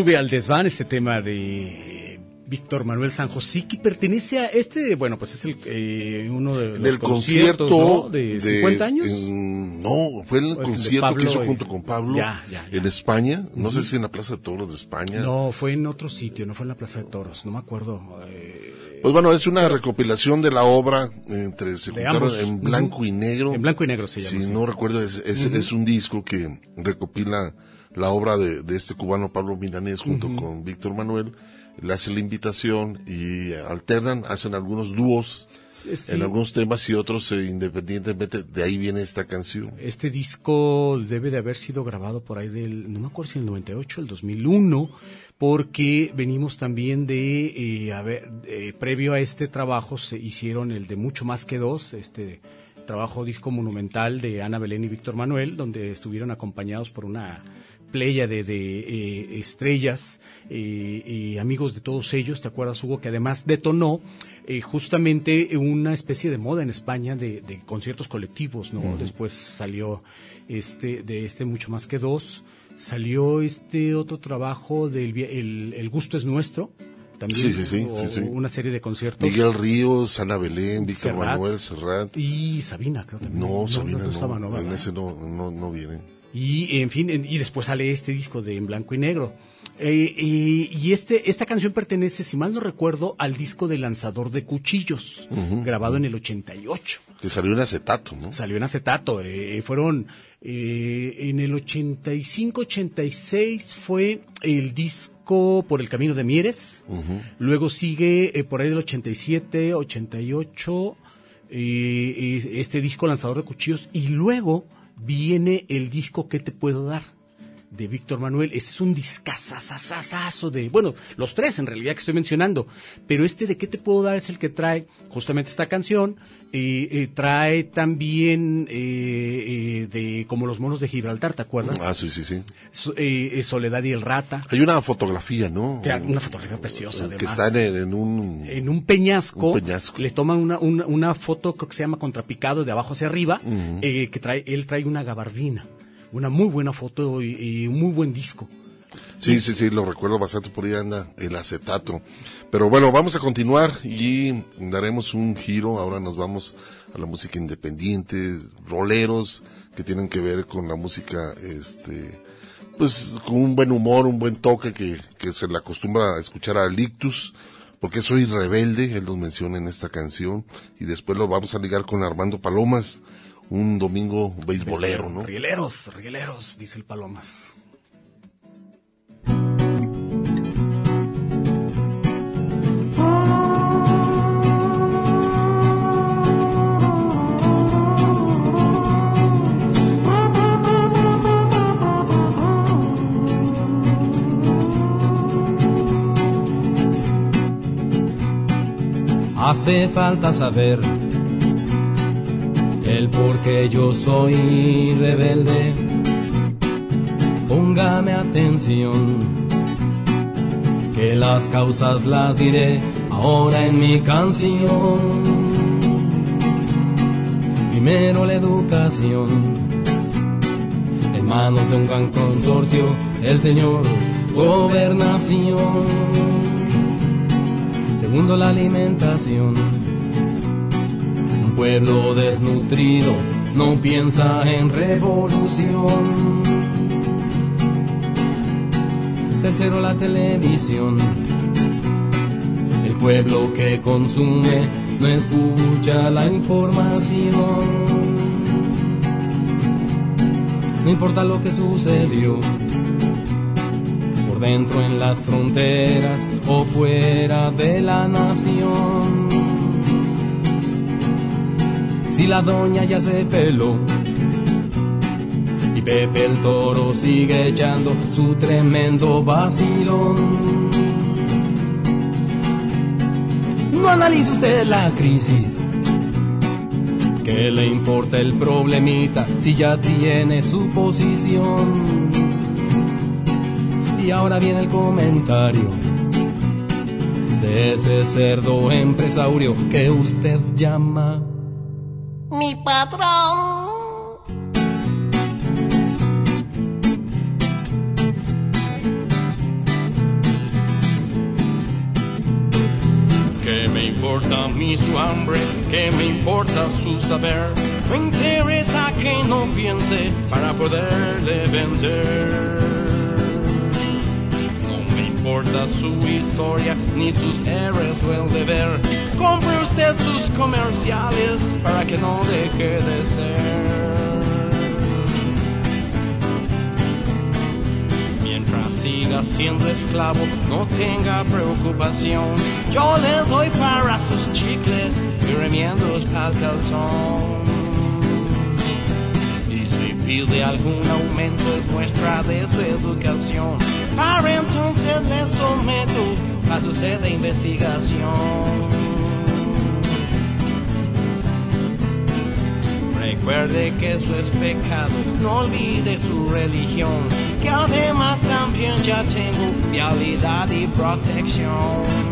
Sube al desván este tema de Víctor Manuel San José, que pertenece a este, bueno, pues es el, eh, uno de los
del
conciertos,
concierto
¿no? de 50 años.
en- no, fue el
¿O es el de
concierto que
Pablo
hizo
y-
junto con Pablo
Ya, ya, ya.
en España. No sé si en la Plaza de Toros de España.
No, fue en otro sitio, no fue en la Plaza de Toros, no me acuerdo. eh,
Pues bueno, es una recopilación de la obra entre se juntaron en blanco
Ujú.
y negro.
En blanco y negro se llama,
Si
sí.
no recuerdo, es, es,
Ujú.
es un disco que recopila la obra de, de este cubano Pablo Milanés junto
Ujú.
con Víctor Manuel. Le hace la invitación y alternan, hacen algunos dúos
Sí, sí.
en algunos temas y otros eh, independientemente. De ahí viene esta canción.
Este disco debe de haber sido grabado por ahí del, no me acuerdo si el 98, el 2001, porque venimos también de, eh, a ver, eh, previo a este trabajo se hicieron el de Mucho Más que Dos, este trabajo disco monumental de Ana Belén y Víctor Manuel, donde estuvieron acompañados por una playa de, de, eh, estrellas eh, y amigos de todos ellos, ¿te acuerdas Hugo? Que además detonó eh, justamente una especie de moda en España de, de conciertos colectivos, ¿no? Después salió este de este mucho más que dos, salió este otro trabajo del el, el gusto es nuestro. También
Sí, sí, sí,
hubo
sí, sí.
una serie de conciertos.
Miguel Ríos, Ana Belén, Víctor. Manuel, Serrat.
Y Sabina, creo también.
No, Sabina no,
estaba, ¿no?
en ese no, no, no viene.
Y en fin, en- y después sale este disco de en blanco y negro. Eh, y y este, esta canción pertenece, si mal no recuerdo, al disco de Lanzador de Cuchillos, grabado en el 88.
Que salió en acetato, ¿no?
Salió en acetato. eh, fueron eh, en el 85-86 fue el disco Por el Camino de Mieres. Luego sigue eh, por ahí del 87, 88 eh, eh, este disco Lanzador de Cuchillos. Y luego viene el disco ¿Qué te puedo dar? de Víctor Manuel. Este es un discazazazazo de, bueno, los tres en realidad que estoy mencionando, pero este de qué te puedo dar es el que trae justamente esta canción, eh, eh, trae también eh, eh, de como los monos de Gibraltar, ¿te acuerdas?
Ah, sí, sí, sí.
So- eh, eh, Soledad y el Rata,
Hay una fotografía, ¿no?
que- una fotografía preciosa
que
además.
está en, en un...
en un peñasco,
Un peñasco.
le toman una, una, una foto, creo que se llama contrapicado de abajo hacia arriba, eh, que trae, él trae una gabardina, una muy buena foto y, y un muy buen disco.
Sí, sí, sí, lo recuerdo bastante, por ahí anda el acetato. Pero bueno, vamos a continuar y daremos un giro. Ahora nos vamos a la música independiente, roleros, que tienen que ver con la música, este, pues con un buen humor, un buen toque que, que se le acostumbra a escuchar a Lictus, porque soy rebelde, él nos menciona en esta canción, y después lo vamos a ligar con Armando Palomas, un domingo beisbolero, ¿no?
Rieleros, rieleros, dice el Palomas.
Hace falta saber el por qué yo soy rebelde. Póngame atención, que las causas las diré ahora en mi canción. Primero la educación, en manos de un gran consorcio, el señor gobernación. Segundo, la alimentación. Un pueblo desnutrido no piensa en revolución. Tercero, la televisión. El pueblo que consume no escucha la información. No importa lo que sucedió por dentro en las fronteras o fuera de la nación. Si la doña ya se peló Pepe el toro sigue echando su tremendo vacilón. No analice usted la crisis. ¿Qué le importa el problemita si ya tiene su posición? Y ahora viene el comentario de ese cerdo empresario que usted llama importa su saber? Me interesa que no piense para poderle vender. No me importa su historia ni sus héroes o el deber. Compre usted sus comerciales para que no deje de ser. Mientras siga siendo esclavo, no tenga preocupación. Yo le doy para sus chicles para el calzón. Y si pide algún aumento es muestra de su educación. Para entonces le someto a su sed de investigación. Recuerde que eso es pecado, no olvide su religión, que además también ya tengo vialidad y protección.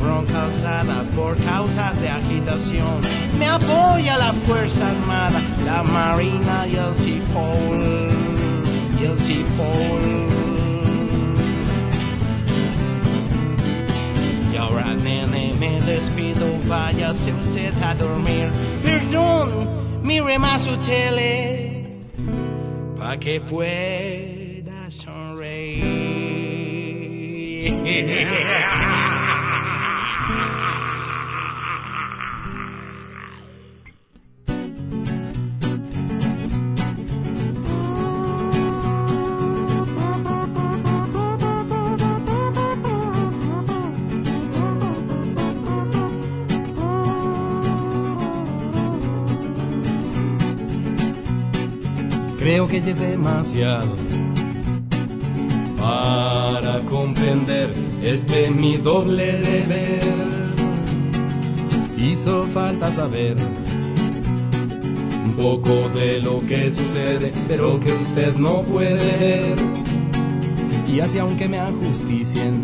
Bronca alzada por causas de agitación, me apoya la Fuerza Armada, la Marina y el Cipol. Y el Cipol. Y ahora nene me despido, váyase usted a dormir. Perdón, mire más su tele, pa' que pueda <laughs>
Que ya es demasiado para comprender este mi doble deber. Hizo falta saber un poco de lo que sucede, pero que usted no puede ver. Y así aunque me ajusticien,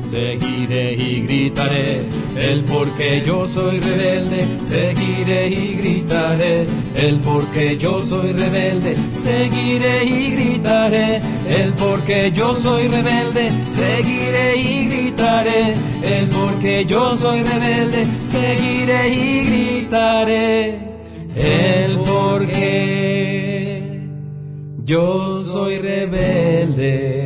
seguiré y gritaré el porque yo soy rebelde, seguiré y gritaré el porque yo soy rebelde, seguiré y gritaré. El porque yo soy rebelde, seguiré y gritaré. El porque yo soy rebelde, seguiré y gritaré. El porque yo soy rebelde.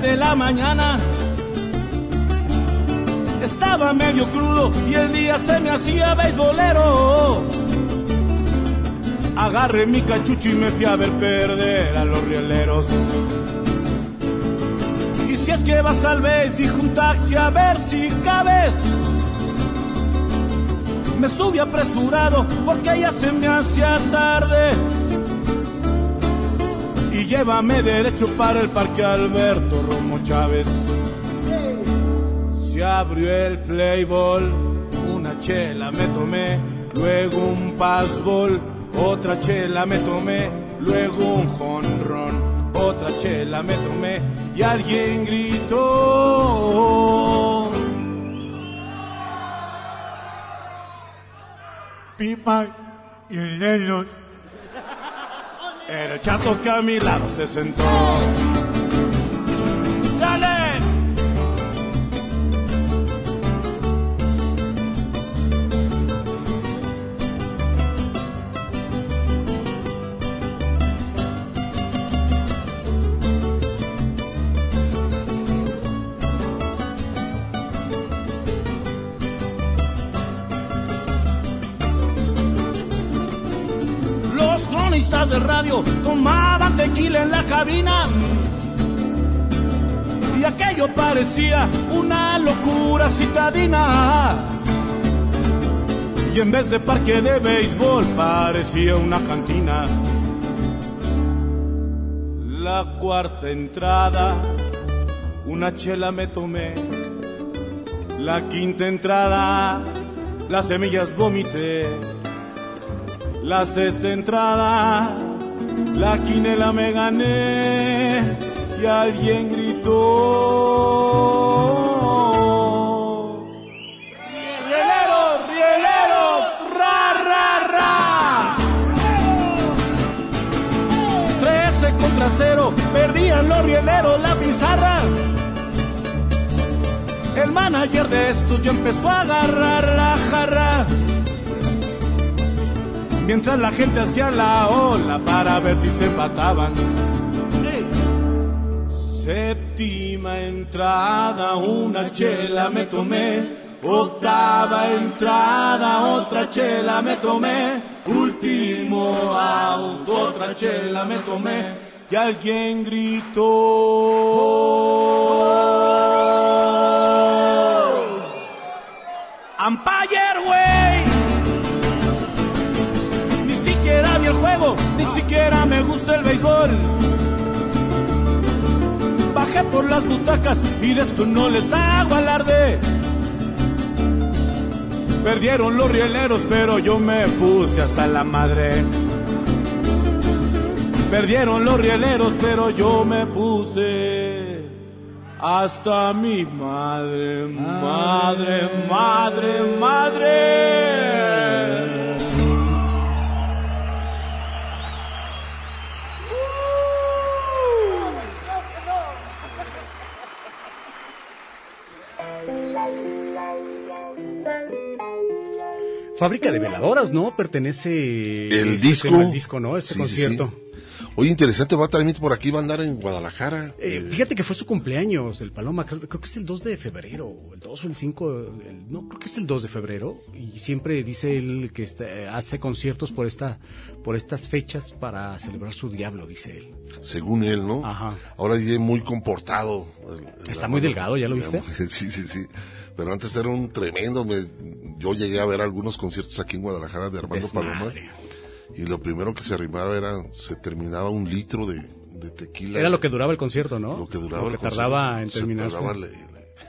de la mañana. Estaba medio crudo y el día se me hacía beisbolero. Agarré mi cachucho y me fui a ver perder a los rieleros. Y si es que vas al beis, dijo un taxi a ver si cabes. Me subí apresurado porque ya se me hacía tarde llévame derecho para el parque Alberto Romo Chávez. Se abrió el playball, una chela me tomé, luego un passball, otra chela me tomé, luego un jonrón, otra chela me tomé y alguien gritó. Pipa y negro el chato que a mi lado se sentó. Tomaban tequila en la cabina. Y aquello parecía una locura citadina. Y en vez de parque de béisbol parecía una cantina. La cuarta entrada, una chela me tomé. La quinta entrada, las semillas vomité. La sexta entrada, la quinela me gané y alguien gritó. ¡Rieleros, rieleros! ¡Ra, ra, ra! Trece contra cero, perdían los rieleros la pizarra. El manager de estos ya empezó a agarrar la jarra mientras la gente hacía la ola para ver si se empataban. Séptima entrada, una chela me tomé. Octava entrada, otra chela me tomé. Último out, otra chela me tomé. Y alguien gritó. Empire, ni siquiera me gusta el béisbol. Bajé por las butacas y de esto no les hago alarde. Perdieron los rieleros, pero yo me puse hasta la madre. Perdieron los rieleros, pero yo me puse hasta mi madre, madre, madre, madre.
Fábrica de veladoras, ¿no? Pertenece
El
este
disco.
al disco, ¿no? Este
Sí, sí,
concierto.
sí. Oye, interesante, va también por aquí, va a andar en Guadalajara.
Eh, fíjate que fue su cumpleaños, el Paloma, creo, creo que es el 2 de febrero, el 2 o el 5, el- no, creo que es el 2 de febrero, y siempre dice él que está- hace conciertos por esta por estas fechas para celebrar su diablo, dice él.
según él, ¿no?
Ajá.
Ahora ya muy comportado. el- el
Está muy delgado, ¿ya lo viste? <laughs>
Sí, sí, sí. Pero antes era un tremendo. me- yo llegué a ver algunos conciertos aquí en Guadalajara de Armando
Desmadre.
Palomas. Y lo primero que se arrimaba era, se terminaba un litro de, de tequila.
Era lo que duraba el concierto, ¿no?
Lo que duraba
Lo
el
que tardaba
concierto,
en
se
terminarse.
tardaba le- le-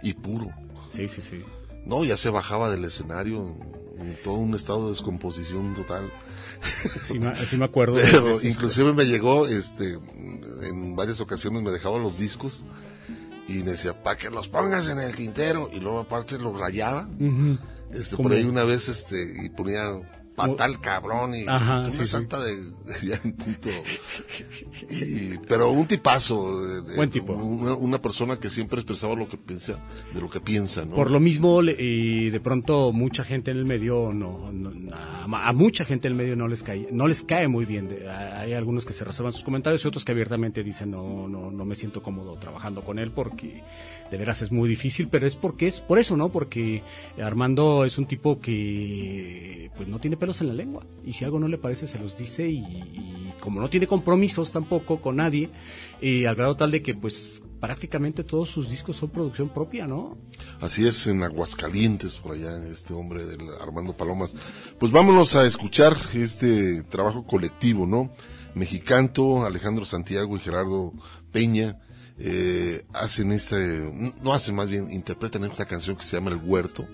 y puro.
Sí, sí, sí.
No, ya se bajaba del escenario en todo un estado de descomposición total.
Sí, me- sí me acuerdo <laughs>
Pero inclusive me llegó, este, en varias ocasiones me dejaba los discos y me decía, para que los pongas en el tintero y luego aparte los rayaba. Este, por ahí una vez, este, y ponía patal cabrón y
Ajá,
una
sí, sí.
santa de, ya en punto. Y- pero un tipazo,
Buen tipo.
Una, una persona que siempre expresaba lo que piensa, de lo que piensa, ¿no?
Por lo mismo, y de pronto mucha gente en el medio, no, no- a, a mucha gente en el medio no les cae, no les cae muy bien. De- hay algunos que se reservan sus comentarios y otros que abiertamente dicen no, no, no me siento cómodo trabajando con él porque de veras es muy difícil, pero es porque es por eso, ¿no? Porque Armando es un tipo que pues no tiene en la lengua y si algo no le parece se los dice y, como no tiene compromisos tampoco con nadie, y al grado tal de que pues prácticamente todos sus discos son producción propia, ¿no?
Así es, en Aguascalientes, por allá, este hombre del Armando Palomas. Pues vámonos a escuchar este trabajo colectivo, ¿no? Mexicanto, Alejandro Santiago y Gerardo Peña eh, hacen este, no hacen más bien, interpretan esta canción que se llama El Huerto.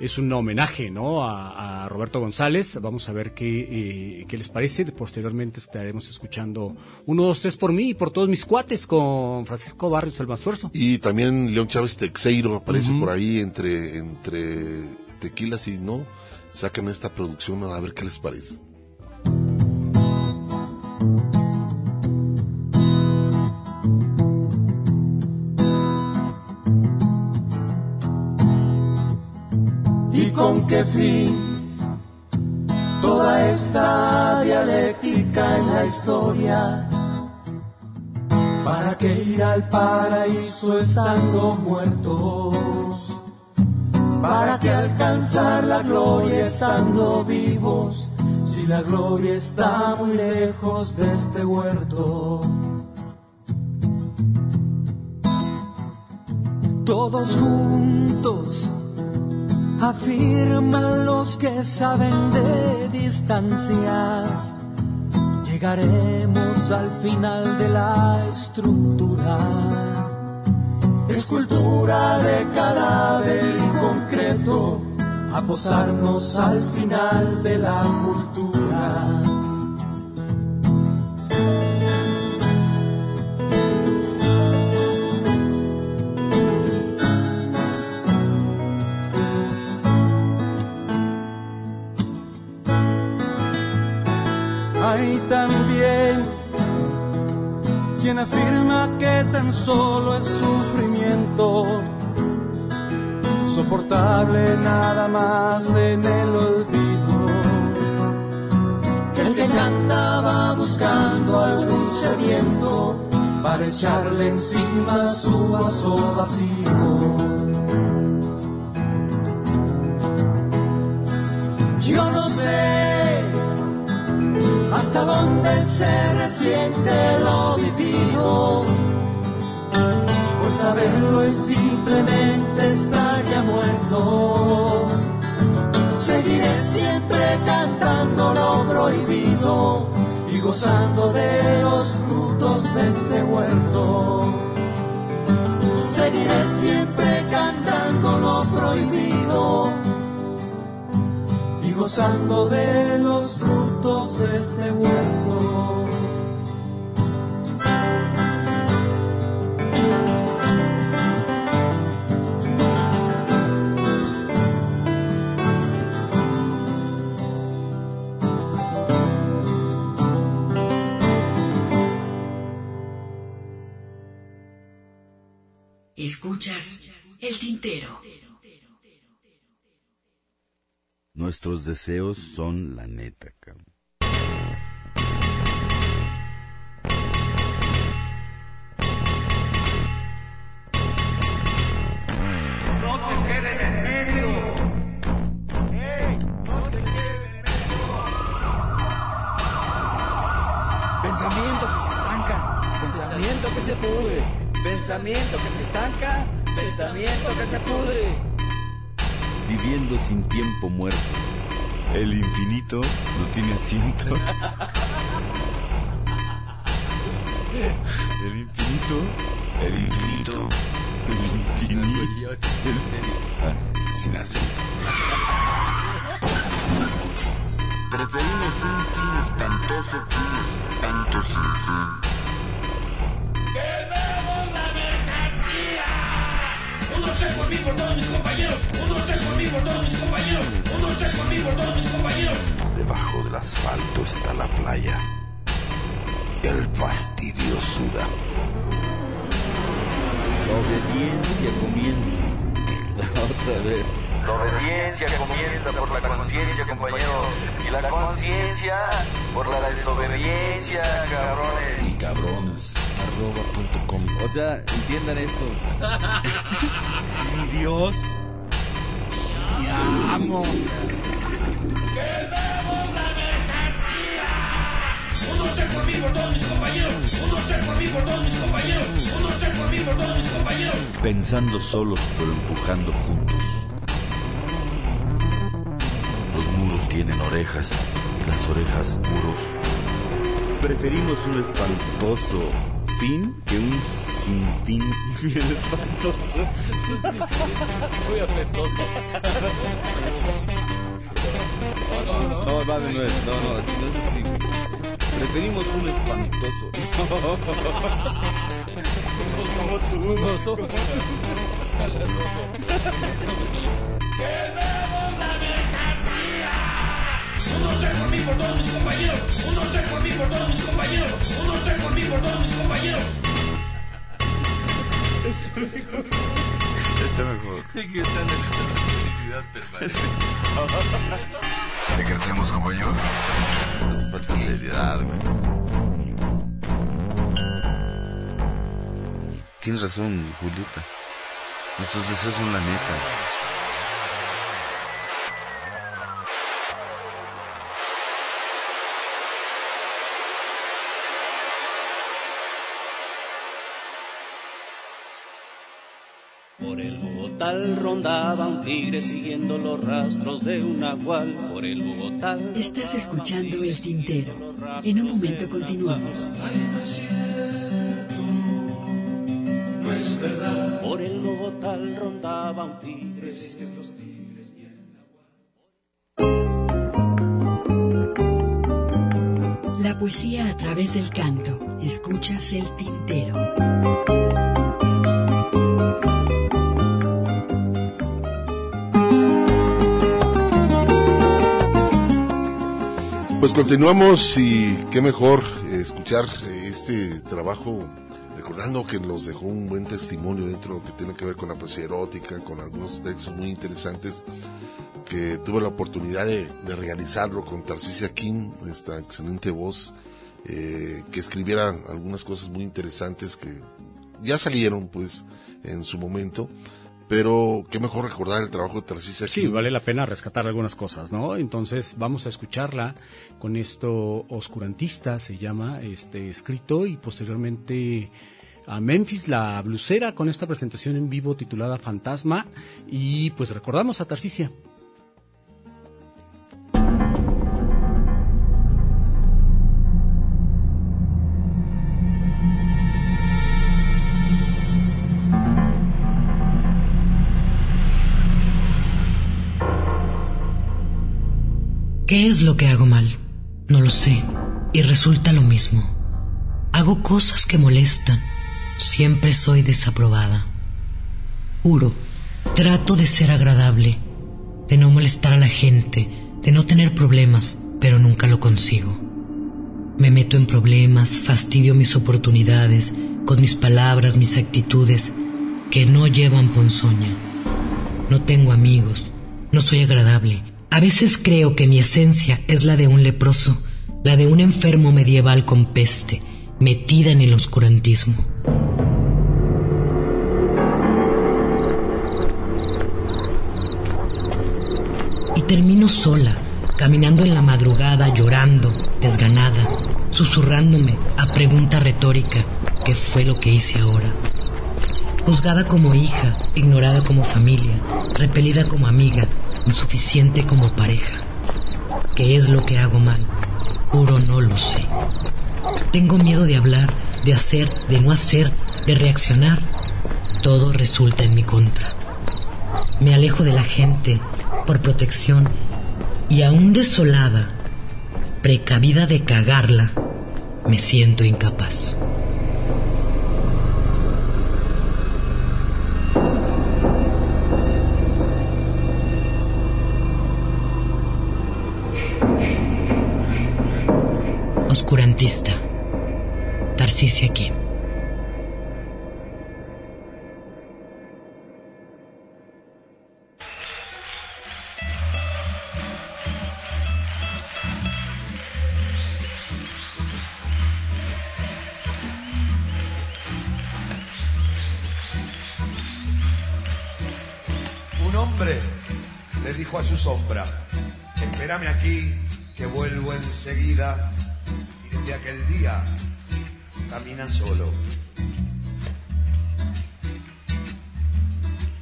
Es un homenaje ¿no? a, a Roberto González. Vamos a ver qué, eh, qué les parece. Posteriormente estaremos escuchando uno, dos, tres por mí y por todos mis cuates con Francisco Barrios el Mansuerzo.
Y también León Chávez Texeiro aparece por ahí entre, entre tequilas y no. Sacan esta producción a ver qué les parece.
Con qué fin? Toda esta dialéctica en la historia. ¿Para qué ir al paraíso estando muertos? ¿Para qué alcanzar la gloria estando vivos? Si la gloria está muy lejos de este huerto. Todos juntos afirman los que saben de distancias. Llegaremos al final de la estructura. Escultura de cadáver y concreto, a posarnos al final de la cultura. Quien afirma que tan solo es sufrimiento, soportable nada más en el olvido. el que cantaba buscando algún sediento para echarle encima su vaso vacío. Yo no sé hasta dónde se resiente lo vivido, pues saberlo es simplemente estar ya muerto. Seguiré siempre cantando lo prohibido y gozando de los frutos de este huerto. Seguiré siempre cantando lo prohibido y gozando de los frutos de este huerto.
Escuchas el tintero.
Nuestros deseos son la neta, cabrón.
Se
pudre, pensamiento que se estanca, pensamiento que se pudre.
Viviendo sin tiempo muerto. El infinito no tiene asiento. <laughs> El infinito. El infinito. El infinito. El... Ah, sin acento. Preferimos un fin espantoso que un espanto sin fin.
¡Quememos la mercancía! Uno, tres por mí, por todos mis compañeros. Uno, tres por mí, por todos mis compañeros. Uno, tres por mí, por todos mis compañeros.
Debajo del asfalto está la playa. El fastidio suda. La obediencia comienza. <laughs> Otra vez.
La obediencia comienza por la conciencia, compañero. Y la conciencia por la desobediencia, cabrones.
Y cabrones. Arroba punto com. O sea, entiendan esto. Mi Dios. Te amo.
¡Quememos la mercancía! Uno, tres por mí, por todos mis compañeros. Uno, tres por mí, por todos mis compañeros. Uno, tres por mí, por todos mis compañeros.
Pensando solos pero empujando juntos. Tienen orejas y las orejas muros. Preferimos un espantoso fin que un sinfín bien espantoso.
Muy apestoso.
No, va de nuevo. No, no, así no es así. Preferimos un espantoso.
Tú, no somos.
¡Quememos la mercancía! Uno, tres por mí, por todos mis compañeros. Uno, tres por mí, por todos mis compañeros. Uno, tres por mí, por todos mis compañeros.
Está mejor.
¿De qué están en felicidad permanente?
¿De qué tenemos compañeros? Nos falta seriedad, güey. Tienes razón, Julieta. Nuestros deseos son la neta.
Bogotá rondaba un tigre siguiendo los rastros de un nahual. Por el Bogotá.
Estás escuchando el tintero. En un momento continuamos.
No es verdad.
Por el Bogotá rondaba un tigre.
Existen los tigres y el
La poesía a través del canto. Escuchas el tintero.
Pues continuamos y qué mejor escuchar este trabajo, recordando que nos dejó un buen testimonio dentro de lo que tiene que ver con la poesía erótica, con algunos textos muy interesantes, que tuve la oportunidad de, realizarlo con Tarcisia King, esta excelente voz, eh, que escribiera algunas cosas muy interesantes que ya salieron pues en su momento, pero qué mejor recordar el trabajo de Tarcisia
Sí, vale la pena rescatar algunas cosas, ¿no? Entonces vamos a escucharla con esto oscurantista, se llama este escrito, y posteriormente a Memphis, la blusera, con esta presentación en vivo titulada Fantasma, y pues recordamos a Tarcisia.
¿Qué es lo que hago mal? No lo sé. Y resulta lo mismo. Hago cosas que molestan. Siempre soy desaprobada. Juro, trato de ser agradable, de no molestar a la gente, de no tener problemas, pero nunca lo consigo. Me meto en problemas, fastidio mis oportunidades, con mis palabras, mis actitudes, que no llevan ponzoña. No tengo amigos, no soy agradable. A veces creo que mi esencia es la de un leproso, la de un enfermo medieval con peste, metida en el oscurantismo. Y termino sola, caminando en la madrugada, llorando, desganada, susurrándome a pregunta retórica, ¿qué fue lo que hice ahora? Juzgada como hija, ignorada como familia, repelida como amiga, insuficiente como pareja. ¿Qué es lo que hago mal? Puro no lo sé. Tengo miedo de hablar, de hacer, de no hacer, de reaccionar. Todo resulta en mi contra. Me alejo de la gente por protección y aún desolada, precavida de cagarla, me siento incapaz. Kim.
Un hombre le dijo a su sombra, espérame aquí, que vuelvo enseguida. Aquel día camina solo.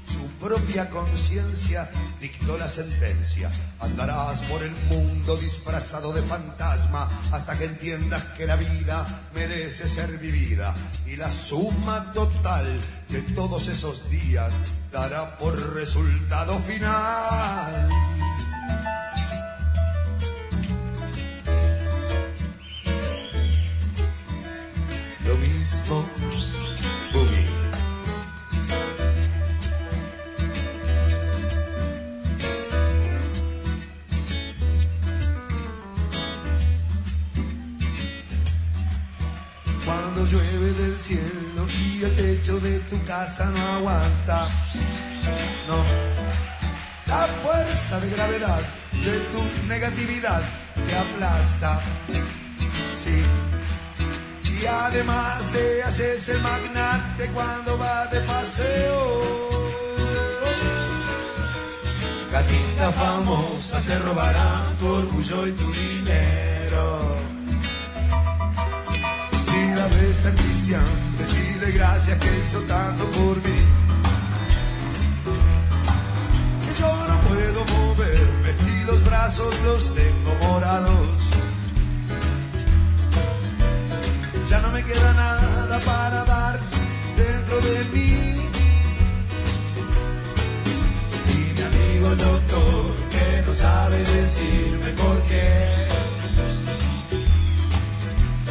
Su propia conciencia dictó la sentencia. Andarás por el mundo disfrazado de fantasma hasta que entiendas que la vida merece ser vivida. Y la suma total de todos esos días dará por resultado final. Cuando llueve del cielo y el techo de tu casa no aguanta, no. La fuerza de gravedad de tu negatividad te aplasta, sí. Y además te haces el magnate cuando vas de paseo. Gatita famosa te robarán tu orgullo y tu dinero. Si la ves a Cristian, decirle gracias que hizo tanto por mí. Que yo no puedo moverme y los brazos los tengo morados. Ya no me queda nada para dar dentro de mí. Y mi amigo el doctor que no sabe decirme por qué.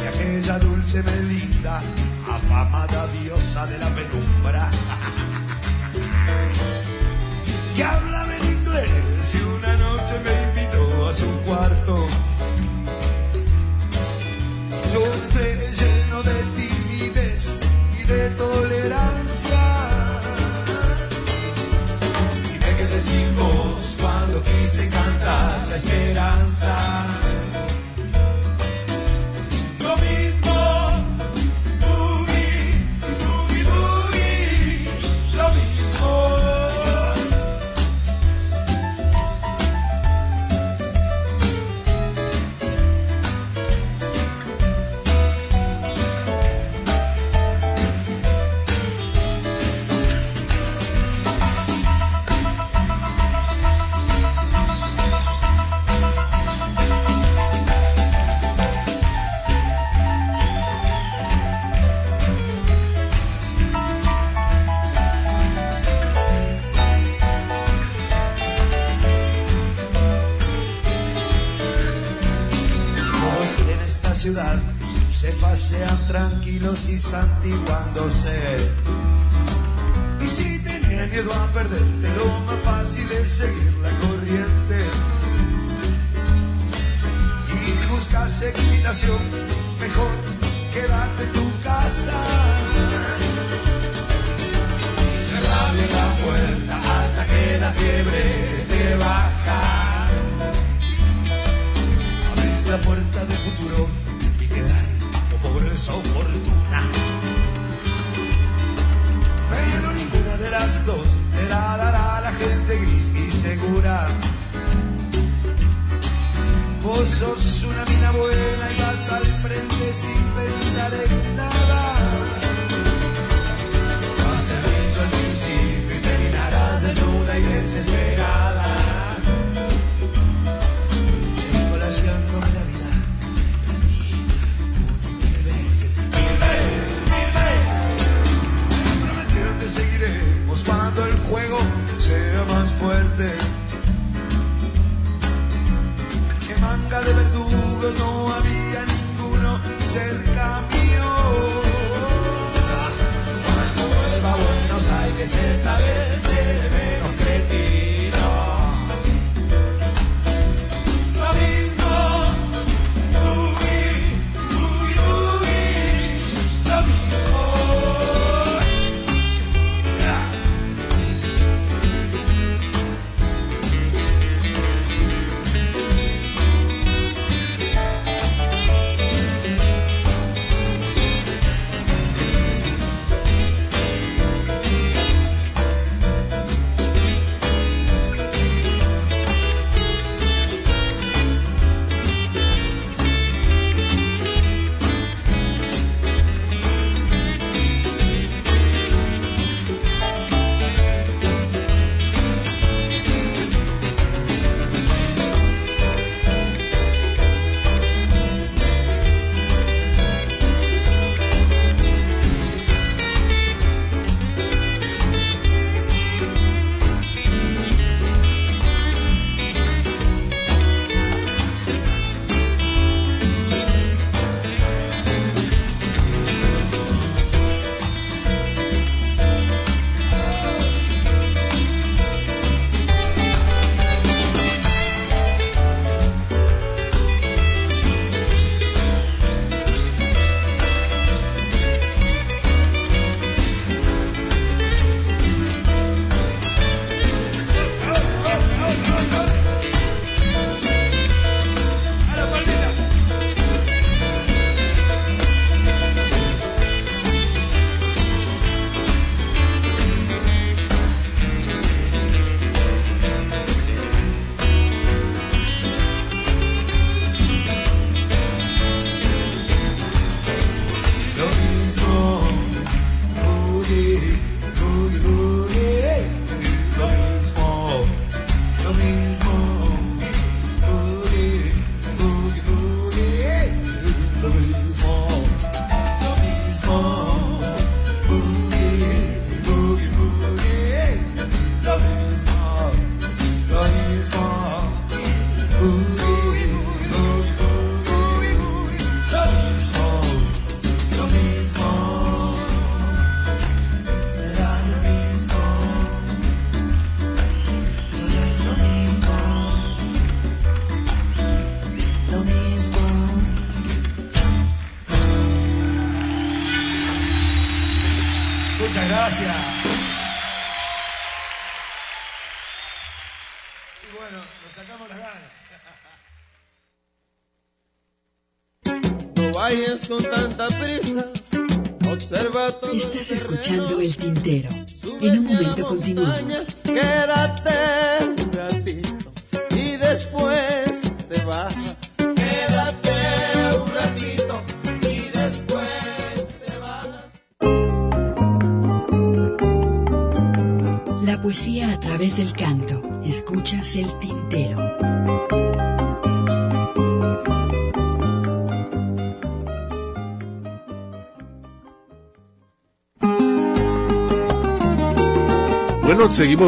Y aquella dulce Melinda, afamada diosa de la penumbra. <laughs> que hablaba en inglés y una noche me invitó a su cuarto. Yo entré de timidez y de tolerancia. Y me quedé sin voz cuando quise cantar la esperanza.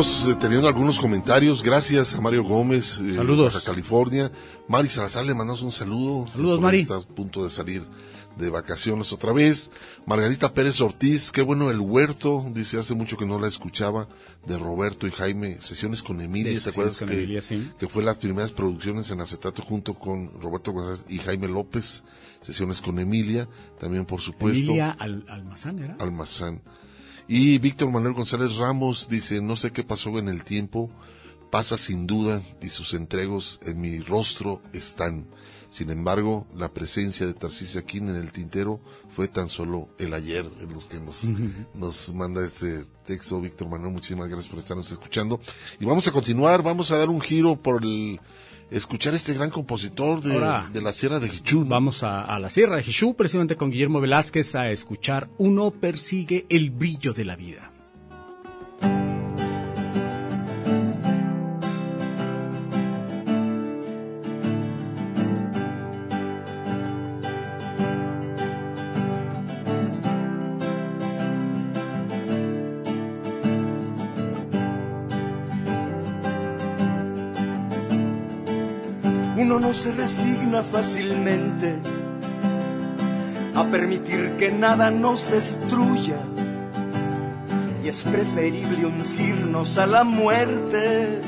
Seguimos eh, teniendo algunos comentarios. Gracias a Mario Gómez, eh,
Saludos.
Baja California. Mari Salazar le mandamos un saludo.
Saludos, Mari.
Está a punto de salir de vacaciones otra vez. Margarita Pérez Ortiz, qué bueno el huerto, dice hace mucho que no la escuchaba, de Roberto y Jaime, sesiones con Emilia, ¿te acuerdas
con
que,
Emilia, sí.
que fue las primeras producciones en acetato junto con Roberto González y Jaime López, sesiones con Emilia, también por supuesto.
Emilia Al- Almazán, ¿era?
Almazán. Y Víctor Manuel González Ramos dice, no sé qué pasó en el tiempo, pasa sin duda y sus entregos en mi rostro están. Sin embargo, la presencia de Tarcisia King en el tintero fue tan solo el ayer, en los que nos, nos manda este texto Víctor Manuel. Muchísimas gracias por estarnos escuchando. Y vamos a continuar, vamos a dar un giro por el escuchar este gran compositor de,
Ahora,
de la Sierra de Jichú.
Vamos a, a la Sierra de Jichú, precisamente con Guillermo Velázquez, a escuchar Uno persigue el brillo de la vida.
Uno no se resigna fácilmente a permitir que nada nos destruya. Y es preferible uncirnos a la muerte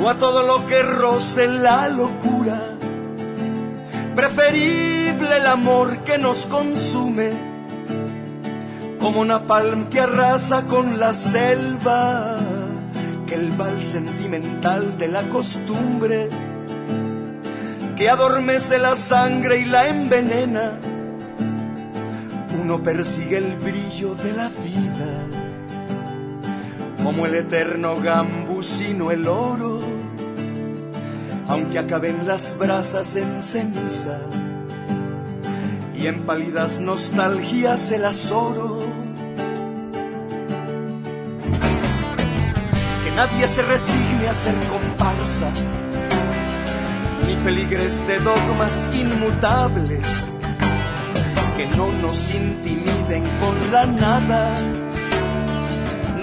o a todo lo que roce la locura. Preferible el amor que nos consume como napalm que arrasa con la selva que el bal sentimental de la costumbre que adormece la sangre y la envenena. Uno persigue el brillo de la vida, como el eterno gambusino el oro, aunque acaben las brasas en ceniza y en pálidas nostalgias el azoro. Que nadie se resigne a ser comparsa ni feligres de dogmas inmutables que no nos intimiden con la nada,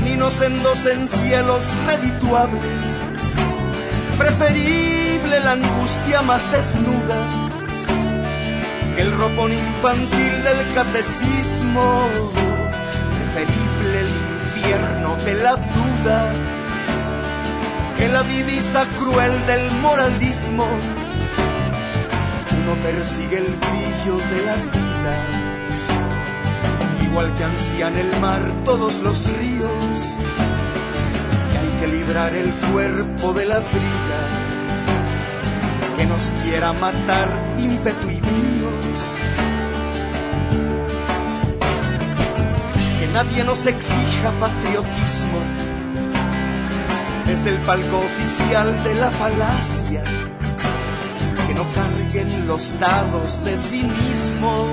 ni nos endosen cielos redituables. Preferible la angustia más desnuda que el ropón infantil del catecismo. Preferible el infierno de la duda que la divisa cruel del moralismo. Uno persigue el brillo de la vida, igual que ansían el mar todos los ríos, que hay que librar el cuerpo de la brida, que nos quiera matar ímpetu y bríos. Que nadie nos exija patriotismo desde el palco oficial de la falacia, que no carguen los dados de cinismo.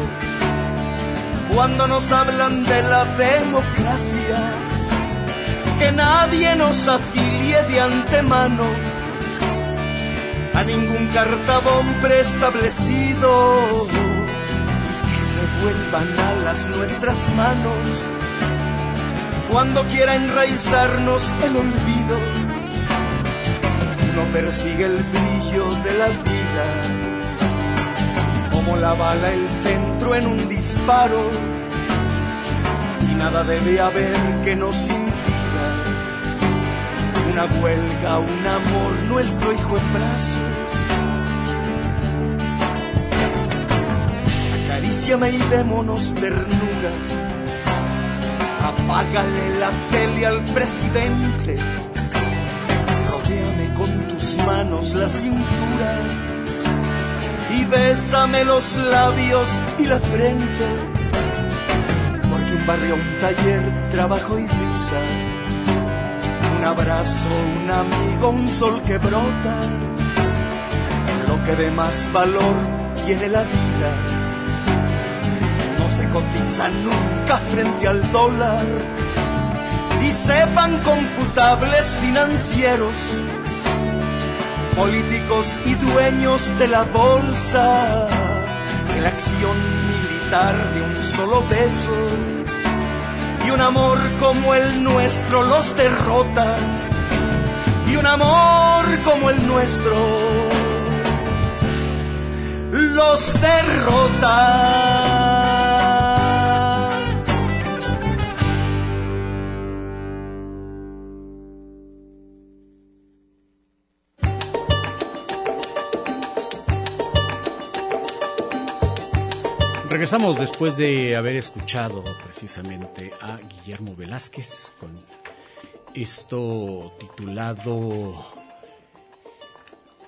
Cuando nos hablan de la democracia, que nadie nos afilie de antemano a ningún cartabón preestablecido y que se vuelvan alas nuestras manos cuando quiera enraizarnos el olvido, persigue el brillo de la vida, como la bala el centro en un disparo, y nada debe haber que nos impida. Una huelga, un amor, nuestro hijo en brazos. Acaríciame y démonos ternura. Apágale la tele al presidente, manos la cintura y bésame los labios y la frente, porque un barrio, un taller, trabajo y risa, un abrazo, un amigo, un sol que brota, lo que de más valor tiene la vida, no se cotiza nunca frente al dólar, y sepan computables financieros políticos y dueños de la bolsa, que la acción militar de un solo beso y un amor como el nuestro los derrota, y un amor como el nuestro los derrota.
Regresamos después de haber escuchado precisamente a Guillermo Velázquez con esto titulado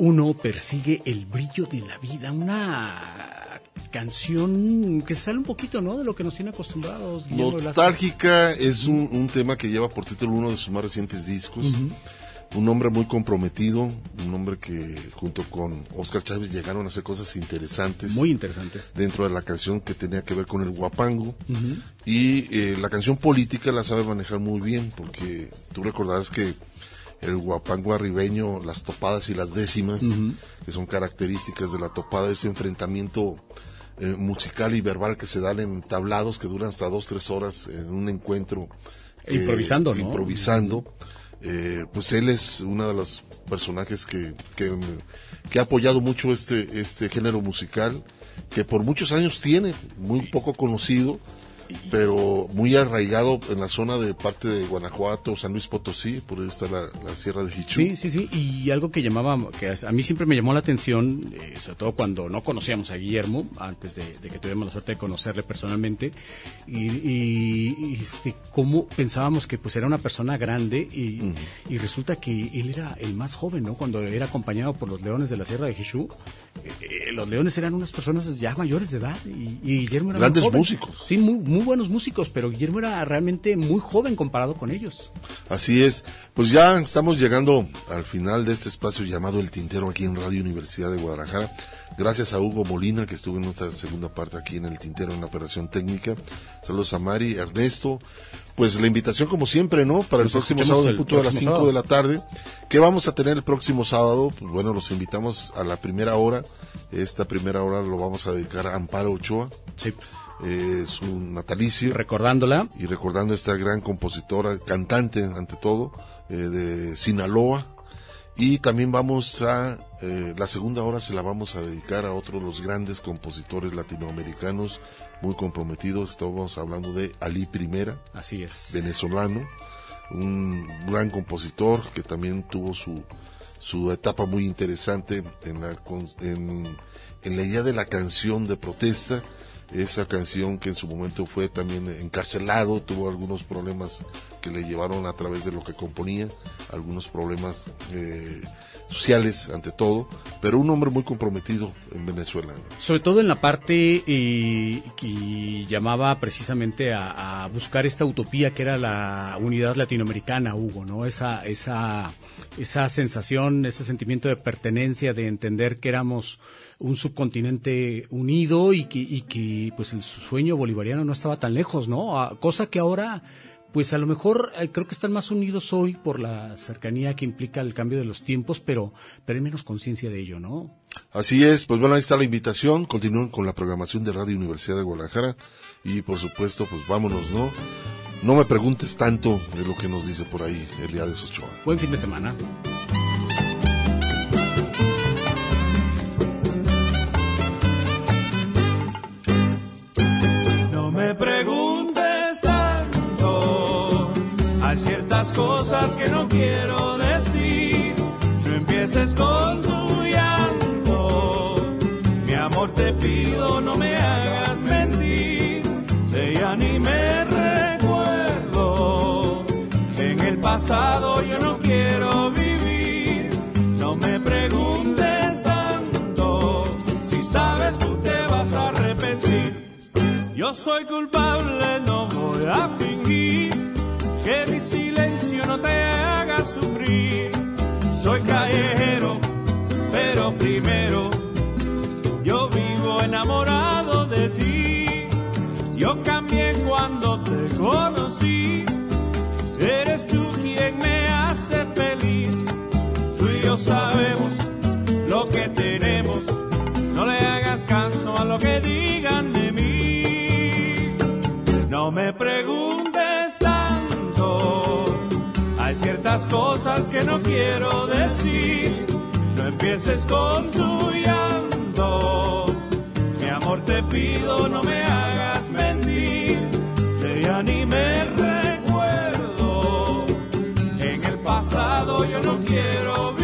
Uno persigue el brillo de la vida, una canción que sale un poquito, ¿no? De lo que nos tiene acostumbrados. Guillermo Velázquez.
Nostálgica es un, un tema que lleva por título uno de sus más recientes discos. Un hombre muy comprometido, un hombre que junto con Oscar Chávez llegaron a hacer cosas interesantes.
Muy interesantes.
Dentro de la canción que tenía que ver con el guapango. Y eh, la canción política la sabe manejar muy bien, porque tú recordarás que el guapango arribeño, las topadas y las décimas, que son características de la topada, ese enfrentamiento eh, musical y verbal que se dan en tablados que duran hasta dos, tres horas en un encuentro.
Improvisando, ¿no?
Improvisando. Eh, pues él es uno de los personajes que, que, que ha apoyado mucho este, este género musical, que por muchos años tiene, muy poco conocido, pero muy arraigado en la zona de parte de Guanajuato, San Luis Potosí, por ahí está la, la Sierra de Jichú.
Sí, sí, sí. Y algo que llamaba, que a mí siempre me llamó la atención, eh, sobre todo cuando no conocíamos a Guillermo, antes de, de que tuviéramos la suerte de conocerle personalmente, y, y, y, este, cómo pensábamos que pues era una persona grande y, y resulta que él era el más joven, ¿no? Cuando era acompañado por los leones de la Sierra de Jichú, eh, los leones eran unas personas ya mayores de edad y, y Guillermo era muy
Grandes
joven.
músicos.
Sí, muy, muy buenos músicos, pero Guillermo era realmente muy joven comparado con ellos.
Así es. Pues ya estamos llegando al final de este espacio llamado El Tintero aquí en Radio Universidad de Guadalajara. Gracias a Hugo Molina que estuvo en nuestra segunda parte aquí en El Tintero en la operación técnica. Saludos a Mari, Ernesto. Pues la invitación como siempre, ¿no? Para el
Nos
próximo sábado, en punto de las
próximo
5 de la tarde. ¿Qué vamos a tener el próximo sábado? Pues bueno, los invitamos a la primera hora. Esta primera hora lo vamos a dedicar a Amparo Ochoa.
Sí.
Eh, su natalicio.
Recordándola.
Y recordando a esta gran compositora, cantante ante todo, eh, de Sinaloa. Y también vamos a, eh, la segunda hora se la vamos a dedicar a otro de los grandes compositores latinoamericanos muy comprometidos. Estamos hablando de Ali Primera.
Así es.
Venezolano. Un gran compositor que también tuvo su, su etapa muy interesante en la, en, en la idea de la canción de protesta. Esa canción que en su momento fue también encarcelado, tuvo algunos problemas que le llevaron a través de lo que componía, algunos problemas eh, sociales ante todo, pero un hombre muy comprometido en Venezuela.
Sobre todo en la parte eh, que llamaba precisamente a, a buscar esta utopía que era la unidad latinoamericana, Hugo, ¿no? Esa, esa, esa sensación, ese sentimiento de pertenencia, de entender que éramos un subcontinente unido y que, y que pues el sueño bolivariano no estaba tan lejos, ¿no? A- cosa que ahora pues a lo mejor eh, creo que están más unidos hoy por la cercanía que implica el cambio de los tiempos, pero, pero hay menos conciencia de ello, ¿no?
Así es, pues bueno, ahí está la invitación. Continúen con la programación de Radio Universidad de Guadalajara. Y por supuesto, pues vámonos, ¿no? No me preguntes tanto de lo que nos dice por ahí Eliades Ochoa.
Buen fin de semana.
yo no quiero vivir. No me preguntes tanto, si sabes tú te vas a arrepentir. Yo
soy culpable, no voy a fingir que mi silencio no te haga sufrir. Soy callejero, pero primero yo vivo enamorado de ti. Yo cambié cuando te conocí sabemos lo que tenemos. No le hagas caso a lo que digan de mí. No me preguntes tanto. Hay ciertas cosas que no quiero decir. No empieces con tu. Mi amor te pido, no me hagas mentir. Ni me recuerdo. En el pasado yo no quiero vivir.